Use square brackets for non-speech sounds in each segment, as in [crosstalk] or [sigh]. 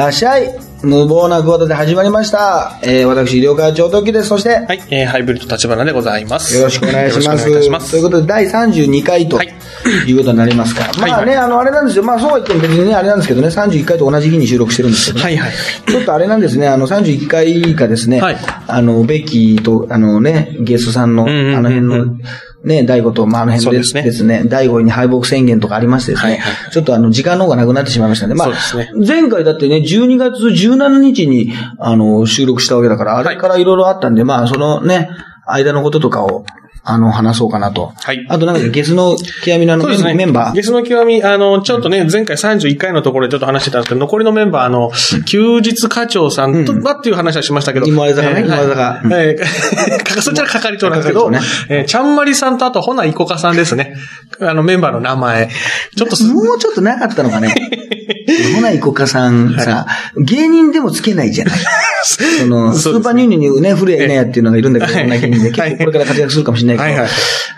らっしゃい無謀なクワで始まりました。えー、私、医療課長時です。そして、はい、えー、ハイブリッド立花でございます。よろしくお願いします。よろしくお願いいます。ということで、第32回と、はいい、うことになりますから。はいまあね、あの、あれなんですよ。まあそうは言っても別にね、あれなんですけどね、31回と同じ日に収録してるんですけど、ね、はいはい。ちょっとあれなんですね、あの、31回がですね、はいあの、ベッキーと、あのね、ゲストさんの、あの辺の、ね、大悟と、まあ、あの辺でですですね、大悟に敗北宣言とかありましてですね、はいはいちょっとあの、時間の方がなくなってしまいましたね。まあね、前回だってね、12月17日に、あの、収録したわけだから、あれからいろいろあったんで、まあ、そのね、間のこととかを、あの、話そうかなと。はいあとなんか、ゲスの極みのあのね。メンバー。ゲスの極み、あの、ちょっとね、前回31回のところでちょっと話してたんですけど、残りのメンバー、あの、休日課長さんと、はっていう話はしましたけど。今井坂ねえーはい今井坂うんえーそちら係長なんですけど、えーちゃんまりさんとあと、ほないこかさんですね。あの、メンバーの名前。ちょっとす、もうちょっとなかったのかね。[laughs] ほないこかさんさ、芸人でもつけないじゃない。その、[laughs] スーパーニューニューにね、古谷ねやっていうのがいるんだけど、はいそんな芸人で、結はい構これから活躍するかもしれないけど、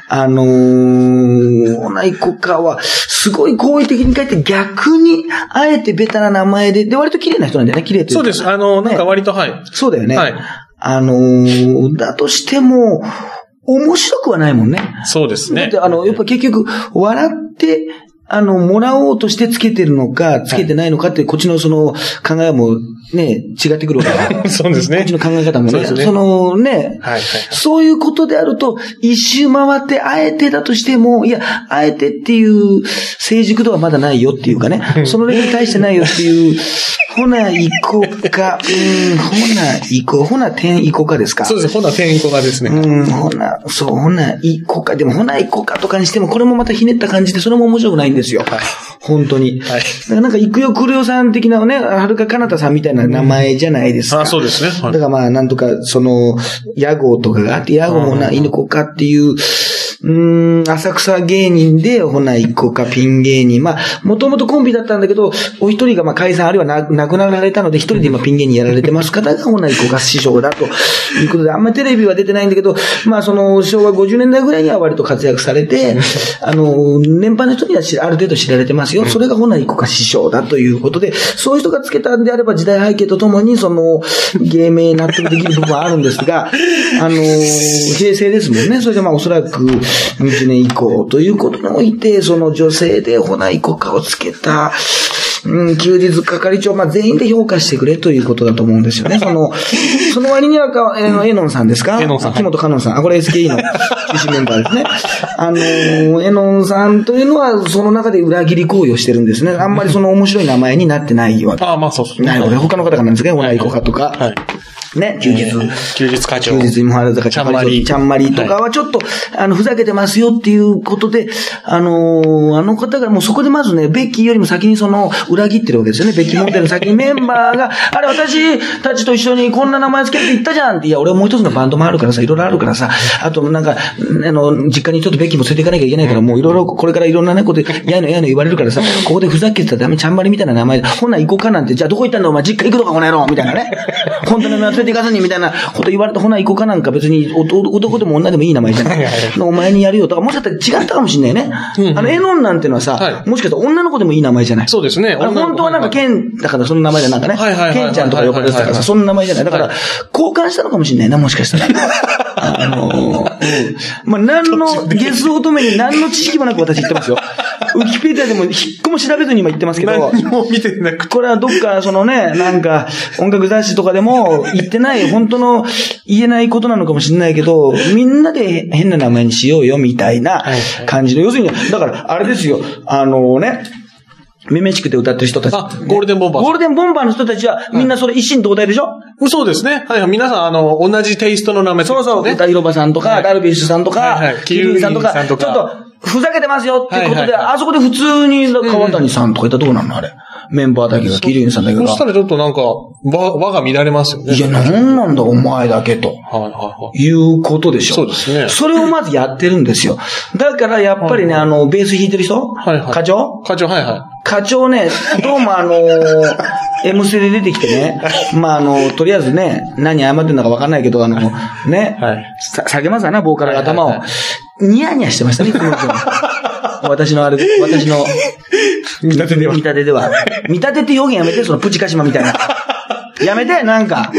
あのー、ほないこかは、すごい好意的に書いて逆に、あえてベタな名前で、で、割と綺麗な人なんだよね、綺麗というかそうです。あの、なんか割と、はい。そうだよね。はいあのー、だとしても、面白くはないもんね。そうですね。あの、やっぱ結局、笑って、あの、もらおうとしてつけてるのか、つけてないのかって、こっちのその考えもね、違ってくるわけだから。そうですねこっちの考え方もね。そねそのね、はいはいそういうことであると、一周回って、あえてだとしても、いや、あえてっていう成熟度はまだないよっていうかね、そのレベルに対してないよっていう、ほな、行こうか、うん、ほな、行こう、ほな、点行こうかですか。そうです。ほな、天子がですね。うん、ほな、そう、ほな、行こうか。でも、ほな、行こうかとかにしても、これもまたひねった感じで、それも面白くないんですよ。はい本当に。はいなんか、行くよ来るよさん的なね、はるかかなたさんみたいな名前じゃないですか。あそうですねはいだからまあ、なんとか、その、屋号とかがあって、屋号もな、犬子かっていう、うーん、浅草芸人で、ほな、行こうか、ピン芸人。まあ、もともとコンビだったんだけど、お一人がまあ解散、あるいはな亡くなられたので、一人で今ピン芸人やられてます方が、[laughs] ほな、行こうか師匠だということで、あんまりテレビは出てないんだけど、まあ、その、昭和50年代ぐらいには割と活躍されて、あの、年配の人には知ある程度知られてますよ。それがほな、行こうか師匠だということで、そういう人がつけたんであれば、時代背景とともに、その、芸名納得できる部分はあるんですが、あの、平成ですもんね。それでまあ、おそらく、20年以降ということにおいて、その女性でほな、行こうかをつけた、うん、休日係長、まあ、全員で評価してくれということだと思うんですよね。[laughs] その、その割にはか、えー、エノンさんですか？エノンさん木本香音さん。あ、これ SKE の中心メンバーですね。[laughs] あのー、エノンさんというのは、その中で裏切り行為をしてるんですね。あんまりその面白い名前になってないわけ。ああ、まあそうですね。なるほど。他の方がなんですか？ね、ほな、行こうかとか。はい。ね、休日。休日課長。休日今原坂ちゃんまり。ちゃんまりとかはちょっと、あの、ふざけてますよっていうことで、あのーあの方がもうそこでまずね、ベッキーよりも先にその、裏切ってるわけですよね。ベッキーモデルの先にメンバーが、あれ私たちと一緒にこんな名前つけて言ったじゃんって、いや、俺はもう一つのバンドもあるからさ、いろいろあるからさ、あとなんか、あの、実家にちょっとベッキーも連れて行かなきゃいけないから、もういろいろ、これからいろんなね、ことで、やいのやいの言われるからさ、ここでふざけてたらダメ、ちゃんまりみたいな名前で、ほな行こうかなんて、じゃあどこ行ったんだお前、実家行くのかこの野郎みたいなね。本当に連れて行かずにみたいなこと言われて、ほな行こうかなんか別にお男でも女でもいい名前じゃない。お前にやるよとか、もしかしたら違ったかもしれないね。あの、エノンなんてのはさ、はいもしかしたら女の子でもいい名前じゃない。そうですねあれ本当はなんか、ケン、だからその名前じゃなんかね。はいはいはいはいケンちゃんとか呼ばれてたからさ、その名前じゃない。だから、交換したのかもしれないな、もしかしたら。[laughs] あのー、うんまあ、何の、[laughs] ゲス乙女に何の知識もなく私言ってますよ。[laughs] ウィキペディアでも一個も調べずに今言ってますけど。何も見てなくて。これはどっか、そのね、なんか、音楽雑誌とかでも言ってない、本当の言えないことなのかもしれないけど、みんなで変な名前にしようよ、みたいな感じの。要するに、だから、あれですよ、あのね、めめしくて歌ってる人たち。あゴールデンボンバーゴールデンボンバーの人たちは、みんなそれ一心同体でしょ、そうですね。はいはい。皆さん、あの、同じテイストの名前そうそう、ね。歌広場さんとか、はいダルビッシュさんとか、はいはいキリンさんとか、キリンさんとかちょっと、ふざけてますよっていうことで、あそこで普通に川谷さんとかいたらどうなの？あれ。メンバーだけが、キリンさんだけがそし。たらちょっとなんか、輪、輪が乱れますよね。いや、なんなんだお前だけと。はいはいはい。いうことでしょ。そうですねそれをまずやってるんですよ。だからやっぱりね、あの、ベース弾いてる人？はいはい課長？課長、はいは課長ね、どうもあのー、M ステで出てきてね、まああの、とりあえずね、何謝ってんだかわかんないけど、あの、ね、はいさ下げますわな、ボーカルが頭をはいはい。ニヤニヤしてましたね、この人私のあれで、私の、見立てでは見立てでは。見立てって表現やめて、そのプチカシマみたいな。やめて、なんか。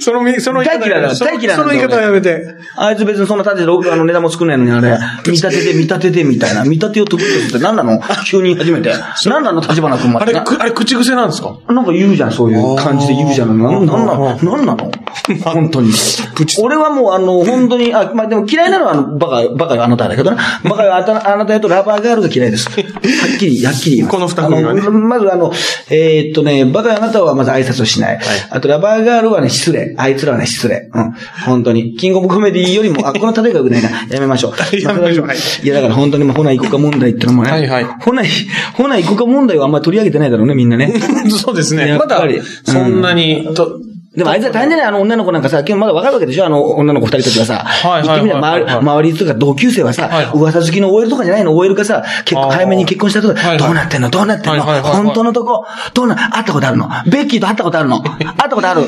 そのみ、その言い方大嫌いだその大嫌いだその言い方はやめて。あいつ別にそんな立てて、あの、値段も作んないのにあれ、見立てて、見立てて、みたいな。見立てを得意とするって何なの？急に初めて。何なの？立花君まで。あれ、くあれ、口癖なんですか？なんか言うじゃん、そういう感じで言うじゃん。なんなの？なんなの？[laughs] 本当に。俺はもう、あの、本当に、あ、まあ、でも嫌いなのは、あの、バカ、バカよあなただけどな。バカよあなたあなたやとラバーガールが嫌いです。はっきり、はっきり言います。この二組はまずあの、えーっとね、バカよあなたはまず挨拶をしない。あと、ラバーガールはね、失礼。あいつらはね、失礼。うん。本当に。キングオブコメディよりも、あ、この例えが良くないな。[laughs] やめましょう。[laughs] やめましょうはいいや、だから本当に、まあ、ほな行こうか問題ってのもね。はいはいほな、ほな行こうか問題はあんまり取り上げてないだろうね、みんなね。[laughs] そうですね。まだそんなに、と、でもあいつは大変だね、あの女の子なんかさ、今日まだわかるわけでしょ？あの女の子二人たちはさ。はいはい言ってみれば、はいはい。周り周りとか同級生はさ、はい。噂好きの OL とかじゃないの ?OL がさ、結構早めに結婚したとか、はいはい。どうなってんの？どうなってんの、はいはいはいはい。本当のとこ、どうな、会ったことあるの？ベッキーと会ったことあるの？会ったことある？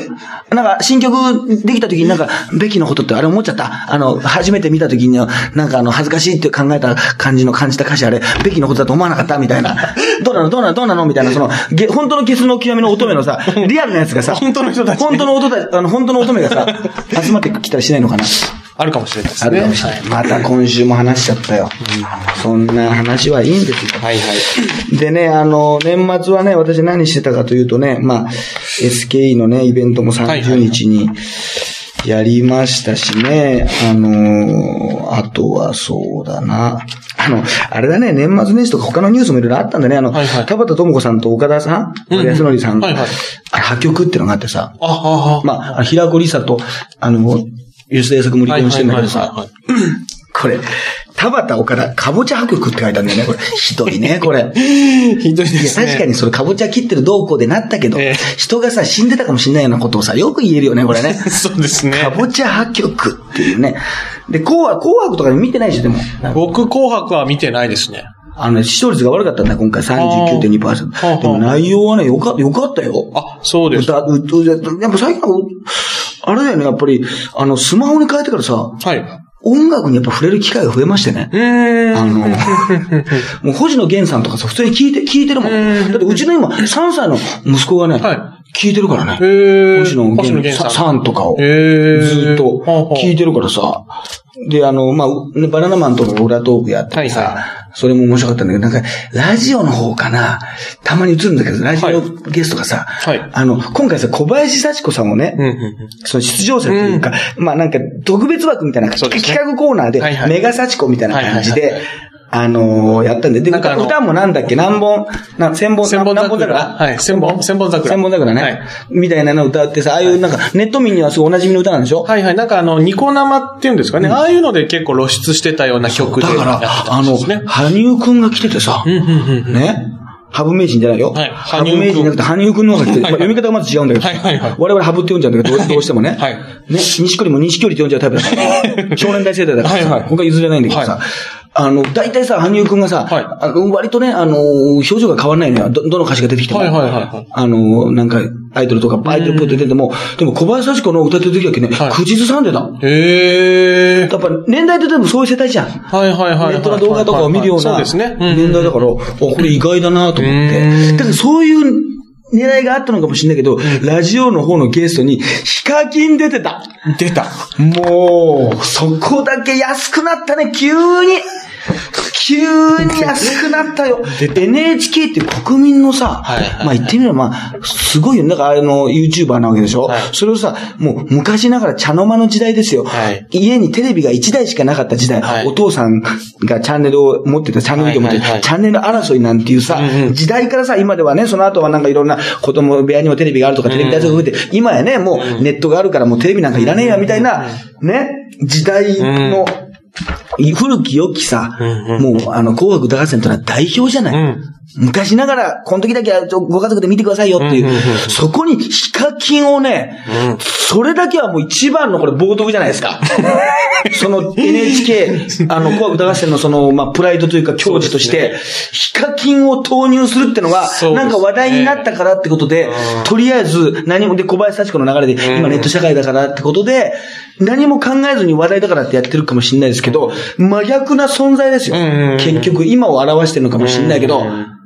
なんか、新曲できた時になんか、ベッキーのことってあれ思っちゃった？あの、初めて見た時に、なんかあの、恥ずかしいって考えた感じの感じた歌詞あれ、ベッキーのことだと思わなかった？みたいな。どうなの？どうなの？どうなの？みたいな、その、げ本当のゲスの極みの乙女のさ、[laughs] リアルなやつがさ、本当の人たち本当の乙女、あの、本当の乙女がさ、[laughs] 集まってきたりしないのかな？あるかもしれないですね。あるかもしれない。また今週も話しちゃったよ。そんな話はいいんですよ。はいはい。でね、あの、年末はね、私何してたかというとね、まあ、SKE のね、イベントも30日にやりましたしね、あの、あとはそうだな。あの、あれだね、年末年始とか他のニュースもいろいろあったんだね。あの、はいはい。田畑智子さんと岡田さん、うんうん。安則さん、はいはい。あれ破局ってのがあってさ、あ、あ、あ。まあ、平子梨沙と、あの、吉田栄作も離婚してんだけどさ。これ、田畑岡田、かぼちゃ破局って書いてあるんだよね、これ。[laughs] ひどいね、これ。ひどいでいや、すね。確かにそれかぼちゃ切ってるどうこうでなったけど、ええ人がさ、死んでたかもしれないようなことをさ、よく言えるよね、これね。[laughs] そうですね。かぼちゃ破局っていうね。で、紅白、紅白とかで見てないでしょ、でも。僕、紅白は見てないですね。あのね、視聴率が悪かったんだ、今回39.2%。あーでも内容はね、よかった、よかったよ。あ、そうです。歌、う、う、やっぱ最近は、あれだよね、やっぱり、あの、スマホに変えてからさ、はい。音楽にやっぱ触れる機会が増えましてね。あの、[laughs] もう星野源さんとかさ、普通に聞いて、聞いてるもん。うんだってうちの今、3歳の息子がね、は聞いてるからね。星野源さんとかを、ずっと聞いてるからさ。で、あの、まあ、ねバナナマンとか裏トークやっててさ、はいはそれも面白かったんだけど、なんか、ラジオの方かな、たまに映るんだけど、ラジオゲストがさ、はい。あの、今回さ、小林幸子さんをね、うんうんうん。その出場者というか、まあなんか特別枠みたいな、ね。企画コーナーで、はいはい。メガ幸子みたいな感じで、はいはいあのーやったんで、で、歌なんか歌もなんだっけ？何本、な千本、千本何桜？はい千本千本桜千本桜ね。はいみたいなの歌ってさ、ああいうなんか、ネット民にはすごいお馴染みの歌なんでしょ？はいはい。なんかあの、ニコ生っていうんですかね。ああいうので結構露出してたような曲でだからあの。羽生くんが来ててさ、うんうんうんね？ハブ名人じゃないよ。はいハブ名人じゃなくて、羽生くんの方が来てる。まあ読み方がまず違うんだけど。はいはいはい我々ハブって読んじゃうんだけど、どうしてもね。はいね？西距離も西距離って読んじゃうタイプだから。[laughs] 少年大世代だからさ。はいはいここが譲れないんだけどさ。はいあの、大体さ、羽生くんがさ、はいあの割とね、あの、表情が変わらないのよ。ど、どの歌詞が出てきても。はいはいはいはいあの、なんか、アイドルとか、アイドルっぽいって出ても、でも小林幸子の歌ってる時だけね、はい口ずさんでた。へー。やっぱ年代ででもそういう世代じゃん。はいはいはいはい。ネットの動画とかを見るようなそうですね。うん年代だから、あこれ意外だなと思って。うんだからそういう狙いがあったのかもしれないけど、ラジオの方のゲストにヒカキン出てた。出た。もう、そこだけ安くなったね、急に。急に安くなったよ。NHK って国民のさ、はいはいまあ言ってみればまあ、すごいよね。だからあの、YouTuber なわけでしょ、はい。それをさ、もう昔ながら茶の間の時代ですよ。はい。家にテレビが1台しかなかった時代、はい。お父さんがチャンネルを持ってた、チャンネルを持ってた、はいはいはい。チャンネル争いなんていうさ、うんうん。時代からさ、今ではね、その後はなんかいろんな子供部屋にもテレビがあるとか、テレビ台数が増えて、今やね、もうネットがあるからもうテレビなんかいらねえや、みたいな、ね、時代の、古き良きさ、うんもう、あの、紅白歌合戦というのは代表じゃない。うん昔ながら、この時だけはご家族で見てくださいよっていう、そこにヒカキンをね、うん。それだけはもう一番のこれ冒涜じゃないですか。[laughs] その NHK、あの、紅白歌合戦のその、まあ、プライドというか、矜持として、ヒカキンを投入するってのが、なんか話題になったからってことで、うん。とりあえず、何もで、小林幸子の流れで、うん。今ネット社会だからってことで、何も考えずに話題だからってやってるかもしれないですけど、真逆な存在ですよ。結局、今を表してるのかもしれないけど、うん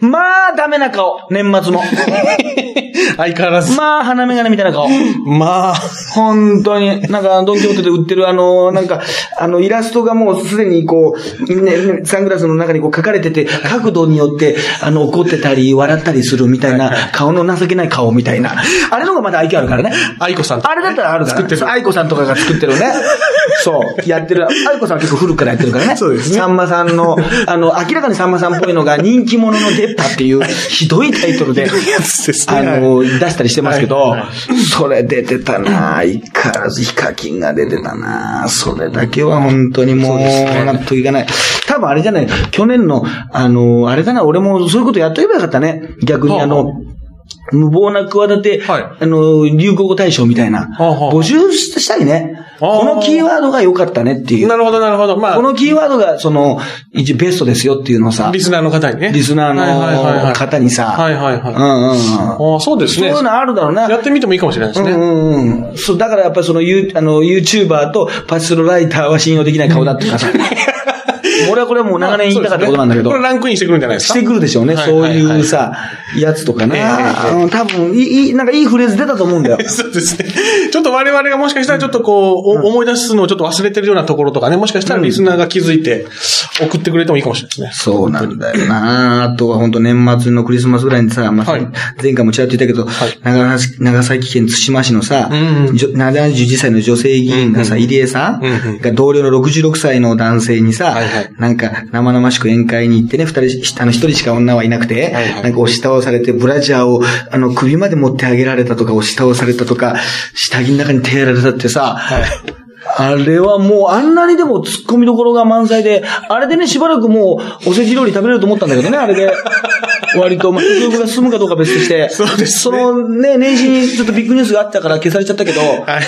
まあ、ダメな顔。年末も。[laughs] 相変わらず。まあ、鼻眼鏡みたいな顔。まあ、本当に。なんか、ドンキホーテで売ってるあの、なんか、あの、イラストがもうすでにこう、ね、サングラスの中にこう書かれてて、角度によって、あの、怒ってたり、笑ったりするみたいな、顔の情けない顔みたいな。あれの方がまだ愛嬌あるからね。愛子さんとあれだったらあるから、作ってる愛子さんとかが作ってるね。そう。やってる。愛子さんは結構古くからやってるからね。そうですねさんまさんの、[laughs] あの、明らかにさんまさんっぽいのが、人気者の出っ歯っていう、ひどいタイトルで。あの、出したりしてますけど、それ出てたな相変わらずヒカキンが出てたなそれだけは本当にもう、納得いかない。多分あれじゃない、去年の、あの、あれだな、俺もそういうことやっとけばよかったね。逆にはああの、無謀な企て、はいあの、流行語大賞みたいな、はあはあ募集したいね。このキーワードが良かったねっていう。なるほど、なるほど。まあこ、のキーワードが、その、一応ベストですよっていうのをさ、リスナーの方にね。リスナーの方にさ、はいはいはい。うんうんうん。ああ、そうですね。そういうのあるだろうな。やってみてもいいかもしれないですね。うんうんうん。そう、だからやっぱりその、ユーあの、YouTuber とパチスロライターは信用できない顔だっていうかさ。[laughs] 俺はこれはもう長年言いたかったことなんだけどこれ。ランクインしてくるんじゃないですか？してくるでしょうね。はいそうはいうさ、やつとかえええな。えうん多分、いい、いいなんかいいフレーズ出たと思うんだよ。[laughs] そうですね。ちょっと我々がもしかしたらちょっとこう、お思い出すのをちょっと忘れてるようなところとかね、もしかしたらリスナーが気づいて送ってくれてもいいかもしれないですね。そうなんだよな。あとは本当年末のクリスマスぐらいにさ、まあはい前回もちらっと言ったけど、長崎県対馬市のさ、うんうんじょ71歳の女性議員がさ、入江さんが同僚の66歳の男性にさなんか生々しく宴会に行ってね、二人し、あの一人しか女はいなくて、はいはいなんか押し倒されて、ブラジャーをあの首まで持ってあげられたとか、押し倒されたとか、下着の中に手やられたってさ、あれはもうあんなにでも突っ込みどころが満載で、あれでね、しばらくもうおせち料理食べれると思ったんだけどね、あれで。割と、まあ、食欲が進むかどうか別として。そうですねそのね、年始にちょっとビッグニュースがあったから消されちゃったけど、はい。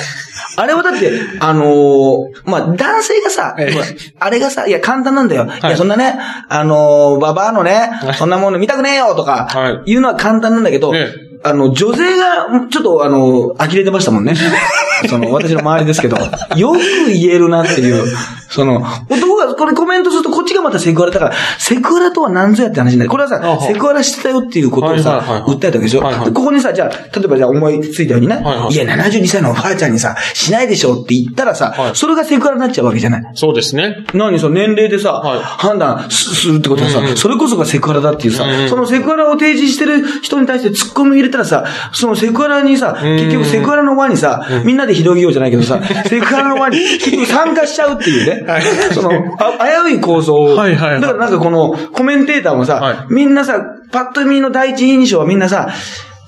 あれはだって、[laughs] あのーまあ、男性がさ、ええ。あれがさ、いや、簡単なんだよ。い、はい。や、そんなね、あのーババアのね、そんなもの見たくねえよとかは、い。うのは簡単なんだけど、えあの、女性が、ちょっと、あの、呆れてましたもんね。[laughs] その、私の周りですけど、よく言えるなっていう、その、男が、これコメントするとこっちがまたセクハラだから、セクハラとは何ぞやって話になる。これはさセクハラしてたよっていうことをさはい、訴えたわけでしょ？はここにさ、じゃあ、例えばじゃあ思いついたようにね、はいや、72歳のおばあちゃんにさ、しないでしょって言ったらさ、はい。それがセクハラになっちゃうわけじゃない？そうですね。何その年齢でさ、はい。判断すするってことはさ、それこそがセクハラだっていうさ、そのセクハラを提示してる人に対して突っ込み入れたらさ、そのセクハラにさ、ん。結局セクハラの輪にさ、みんなで広げようじゃないけどさ、[laughs] セクハラの輪に結局参加しちゃうっていうね、はい。その、あ危うい構想を、はいはいはい。だからなんかこのコメンテーターもさ、はい。みんなさ、パッと見の第一印象はみんなさ、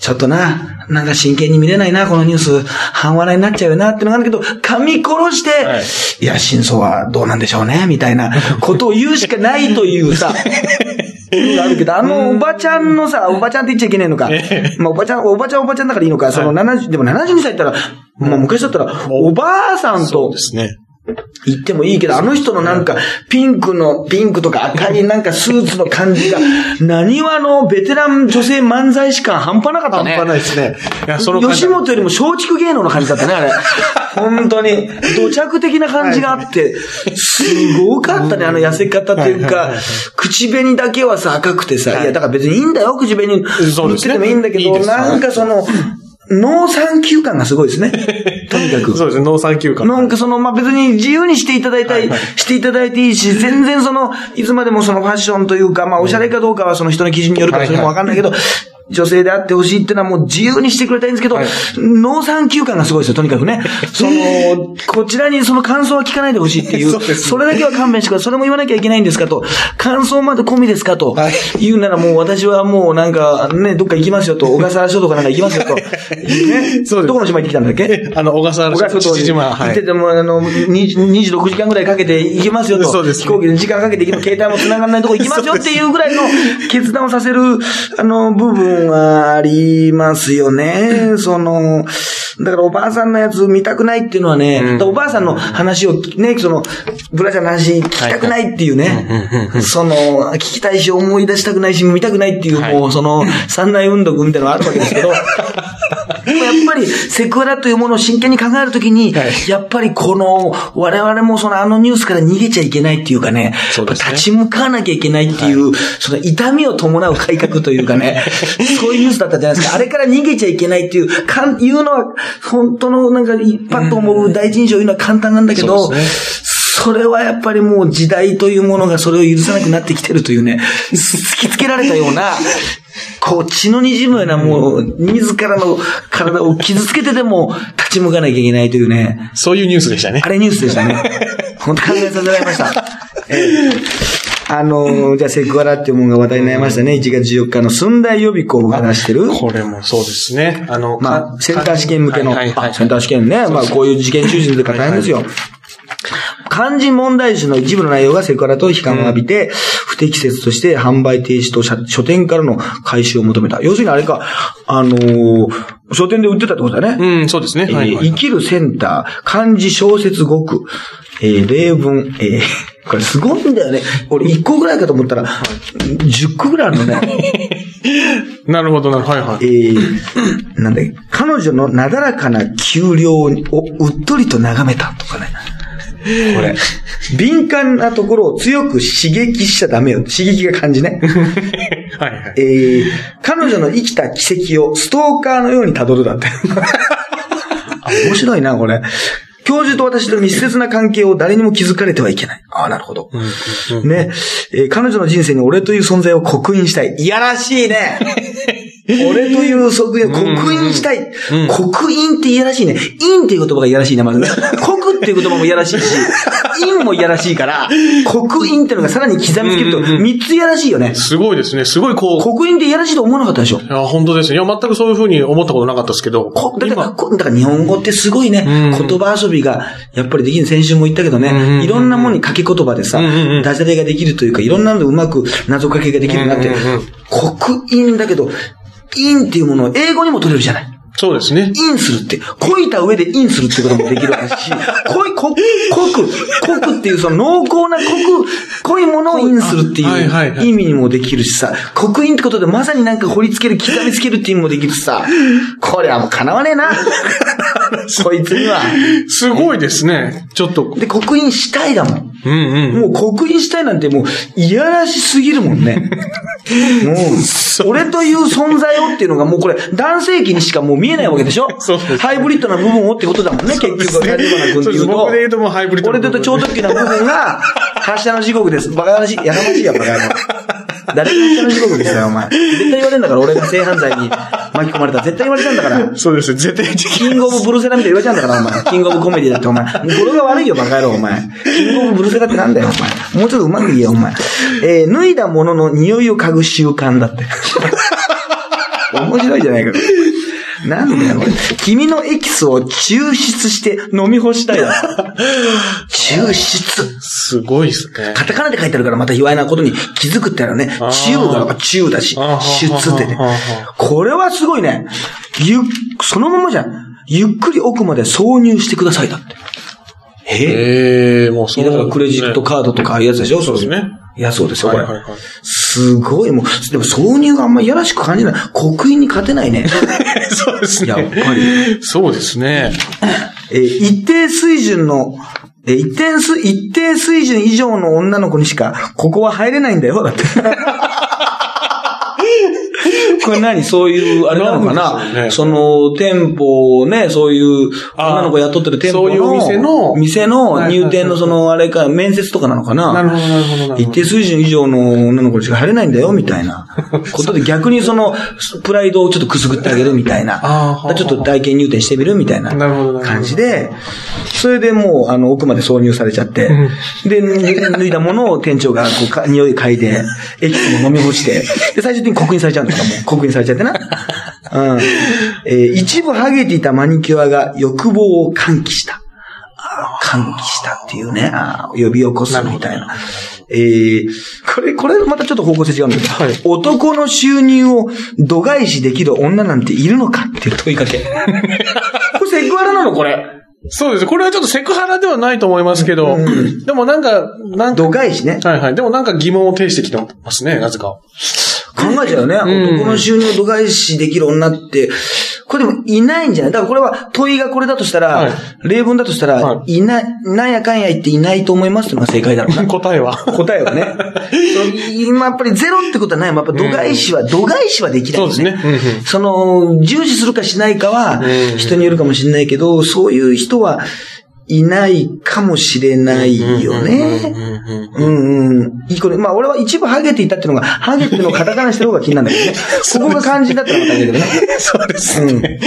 ちょっとな、なんか真剣に見れないな、このニュース。半笑いになっちゃうよな、ってのがあるけど、噛み殺して、はい。い、や、真相はどうなんでしょうね、みたいなことを言うしかないというさ、[laughs] あるけど、あのおばちゃんのさ、おばちゃんって言っちゃいけないのか。まあ、おばちゃん、おばちゃんおばちゃんだからいいのか、その70、でも72歳ったら、まあ昔だったら、おばあさんとそうですね。言ってもいいけど、あの人のなんか、ピンクの、ピンクとか赤い [laughs] なんかスーツの感じが、何話のベテラン女性漫才師感半端なかったね。半端ないですね。いや、その感じ吉本よりも松竹芸能の感じだったね、あれ。本当に。土着的な感じがあって、すごかったね、あの痩せ方っていうかはいはいはいはい、口紅だけはさ、赤くてさ、いや、だから別にいいんだよ、口紅塗っててもいいんだけど、なんかその、農産休感がすごいですね。[laughs] とにかく。そうですね、農産休暇。なんかその、まあ、別に自由にしていただいたい、はいはい。していただいていいし、全然その、いつまでもそのファッションというか、まあ、おしゃれかどうかはその人の基準によるからそれもわかんないけど、女性であってほしいってのはもう自由にしてくれたいんですけど、はい。農産休感がすごいですよ、とにかくね。[laughs] その、こちらにその感想は聞かないでほしいっていう、[laughs] そね。それだけは勘弁してください。それも言わなきゃいけないんですかと、感想まで込みですかと、はい言うならもう私はもうなんか、ね、どっか行きますよと、小笠原諸島かなんか行きますよと。ね、[laughs] そうです。どこの島行ってきたんだっけ？あの、小笠原諸島に。父島、はい。行って。ても、あの、20 26時間ぐらいかけて行けますよと。そうですね。飛行機で時間かけて行き携帯も繋がらないとこ行きますよっていうぐらいの決断をさせる、あの、部分はありますよね。その、だからおばあさんのやつ見たくないっていうのはね、うん。おばあさんの話をね、その、ブラジャーの話聞きたくないっていうね、その、聞きたいし思い出したくないし見たくないっていう、はい。もうその、三内運動みたいなのがあるわけですけど、でもやっぱりセクハラというものを真剣に考えるときに、はい。やっぱりこの、我々もそのあのニュースから逃げちゃいけないっていうかね、ね。立ち向かわなきゃいけないっていう、その痛みを伴う改革というかね、[laughs] そういうニュースだったじゃないですか。あれから逃げちゃいけないっていう、かん、言うのは、本当のなんか一パッと思う第一印象を言うのは簡単なんだけど、それはやっぱりもう時代というものがそれを許さなくなってきてるというね、突きつけられたような、こう血の滲むようなもう、自らの体を傷つけてでも立ち向かなきゃいけないというね、そういうニュースでしたねあ。れニュースでしたね。本当考えさせられました。ええあのーじゃあセクハラっていうものが話題になりましたね。1月14日の寸大予備校が出してる。これもそうですね。あの、まあ、センター試験向けの、センター試験ね。まあ、こういう事件中心とか大変ですよ。漢字問題集の一部の内容がセクハラと批判を浴びて、不適切として販売停止と書書店からの回収を求めた。要するにあれか、あのー書店で売ってたってことだね。うん、そうですね。えーはいはい生きるセンター、漢字小説語句、えー例文、えーこれすごいんだよね。俺1個ぐらいかと思ったら、10個ぐらいあるのね。[laughs] なるほどなるほど。はいはい。えー、なんだ彼女のなだらかな給料をうっとりと眺めたとかね。これ。敏感なところを強く刺激しちゃダメよ。刺激が感じね。[laughs] はいはい。えー、彼女の生きた軌跡をストーカーのように辿るだって。[laughs] あ、面白いな、これ。教授と私と密接な関係を誰にも気づかれてはいけない。ああ、なるほど。ね、えー彼女の人生に俺という存在を刻印したい。いやらしいね。[laughs] 俺という側面を刻印したい。刻印っていやらしいね。印っていう言葉がいやらしいね、まず。刻っていう言葉もいやらしいし、印もいやらしいから、刻印っていうのがさらに刻みつけると、うんうんうん三ついやらしいよね。すごいですね。すごいこう、刻印っていやらしいと思わなかったでしょ？いや、本当ですね。いや、全くそういうふうに思ったことなかったですけど。こだから、こだから日本語ってすごいね、うん言葉遊びが、やっぱりできる。先週も言ったけどね、うんうんうんいろんなものに掛け言葉でさ、うんうんうんダジャレができるというか、いろんなのでうまく謎かけができるなって、うんうんうん刻印だけど、印っていうものを英語にも取れるじゃない。そうですね。インするって、こいた上でインするってこともできるわけだし、こい、こ、[laughs] 濃く、濃くっていうその濃厚な濃く、濃いものをインするってはいう意味にもできるしさ、刻印ってことでまさになんか掘り付ける、刻みつけるって意味もできるしさ、これはもう叶わねえな。[laughs] こいつには。すごいですね。ちょっと。で、刻印したいだもん。うんうん。もう刻印したいなんてもう、いやらしすぎるもんね。[laughs] もう、俺という存在をっていうのがもうこれ、男性器にしかもう見えないわけでしょ？そうハイブリッドな部分をってことだもんね、結局は、立花君ってそう僕で言うともうハイブリッドな俺で言うと超特急な部分が、[laughs] 発射の時刻です。バカらしい。やかましいや、バカ野郎。誰が発射の時刻ですよ、お前。絶対言われるんだから、俺が性犯罪に巻き込まれたら絶対言われちゃうんだから。そうですね。絶対的キングオブブルセラみたいに言われちゃうんだから、お前。キングオブコメディだって、お前。これが悪いよ、バカ野郎、お前。キングオブブルセラってなんだよ、お前。もうちょっとうまく言えよ、お前。えー脱いだものの匂いを嗅ぐ習慣だって。[laughs] 面白いじゃないか。なんだよ。君のエキスを抽出して飲み干したいだ。抽出？すごいですね。カタカナで書いてあるからまた卑猥なことに気づくってのはね、チューがチューだしあー、出ってね。これはすごいね。ゆっ、そのままじゃん。ゆっくり奥まで挿入してくださいだって。えええもうそう。だからクレジットカードとかああいうやつでしょ？そうですね。いや、そうですよ、これ。すごい、もう、でも挿入があんまいやらしく感じない。刻印に勝てないね。[laughs] そうですね。やっぱり。そうですね。えー一定水準の、えー一定水、一定水準以上の女の子にしか、ここは入れないんだよ、だって。[laughs] [laughs] これ何そういう、あれなのかな？ね。なその、店舗ね、そういう、女の子雇ってる店舗の、そういうお店の？店の入店のその、あれか、面接とかなのかな？なるほど、なるほど。一定水準以上の女の子にしか入れないんだよ、みたいな。[laughs] ことで逆にその、プライドをちょっとくすぐってあげるみたいな。ちょっと体験入店してみるみたいな感じで、それでもう、あの、奥まで挿入されちゃって、で、脱脱いだものを店長がこうか、匂い嗅いで、エキスも飲み干して、で、最終的に刻印されちゃうんだから、もう、刻印されちゃってな。[laughs] うん。えー一部剥げていたマニキュアが欲望を喚起した。喚起したっていうね、あー呼び起こすみたいな。えー、これ、これまたちょっと方向性違うんだけど、はい男の収入を度外視できる女なんているのかっていう問いかけ。[laughs] これセクハラなのこれ。そうです。これはちょっとセクハラではないと思いますけど、うんでもなんか、なんか、度外視ね。はいはい。でもなんか疑問を呈してきてますね、なぜか。考えちゃうよね。ん男の収入を度外視できる女って、これでもいないんじゃない？だからこれは問いがこれだとしたら、はい例文だとしたら、、はいない、なんやかんや言っていないと思いますっていうのが正解だろうな。[laughs] 答えは。答えはね。そう今やっぱりゼロってことはない。やっぱ度外視は、度外視はできない。そうですねうんうんその、重視するかしないかはうん人によるかもしれないけど、そういう人はいないかもしれないよね。うんうん。いい子ね。まあ俺は一部ハゲていたっていうのが、ハゲってのをカタカナしてる方が気になるんだけどね。ここが漢字だったらまただけどね。そうですうんね。。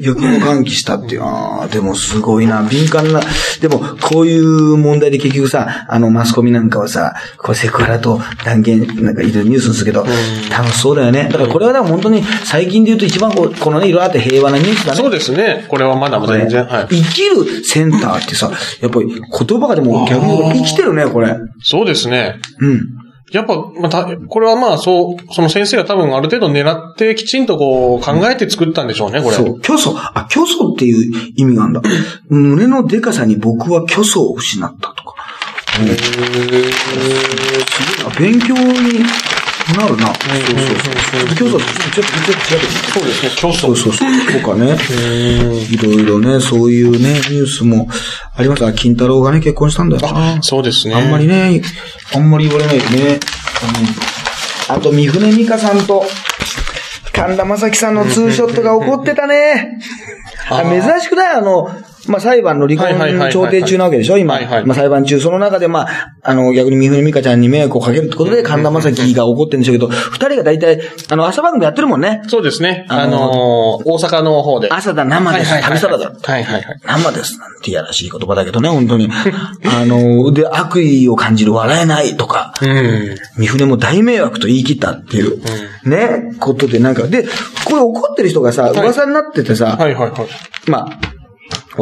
欲望喚起したっていう。ああ、でもすごいな。敏感な。でも、こういう問題で結局さ、あの、マスコミなんかはさ、こうセクハラと断言、なんかいろいろニュースにするけど、楽しそうだよね。だからこれはでも本当に最近で言うと一番こうこのね、いろいろあって平和なニュースだね。そうですね。これはまだまだ全然。はい。生きるセンターってさ、やっぱり言葉がでも逆に生きてるね、これ。そうですね。うん。やっぱ、また、これはまあ、そう、その先生が多分ある程度狙ってきちんとこう考えて作ったんでしょうね、これ。そう。虚素。あ、虚素っていう意味があるんだ。胸のデカさに僕は虚素を失ったとか。うんすごいな。勉強になるな。そうそうそう。虚素ってちょっと、ちょっと調べてみて。そうですね、競争。そうそうそう。とかね。いろいろね、そういうね、ニュースもあります。あ、金太郎がね、結婚したんだよ。あそうですね。あんまりね、あんまり言われないよね。うん、あと、三船美香さんと、神田正輝さんのツーショットが起こってたね。あ珍しくないあの、まあ、裁判の離はいはいはいはい婚調停中なわけでしょ今。はいはいまあ、裁判中、その中で、まあ、あの、逆に三船美香ちゃんに迷惑をかけるってことで、神田正輝が怒ってるんでしょうけど、二人が大体、あの、朝番組やってるもんね。そうですね。ああののー大阪の方で。朝だ生です。はいはいはい旅サラダ。はいはいはい。生ですなんていやらしい言葉だけどね、本当に。あの、で、悪意を感じる笑えないとか。うん。三船も大迷惑と言い切ったっていう、ね、ことでなんか、で、これ怒ってる人がさ、噂になっててさ、はいはいはい。まあ、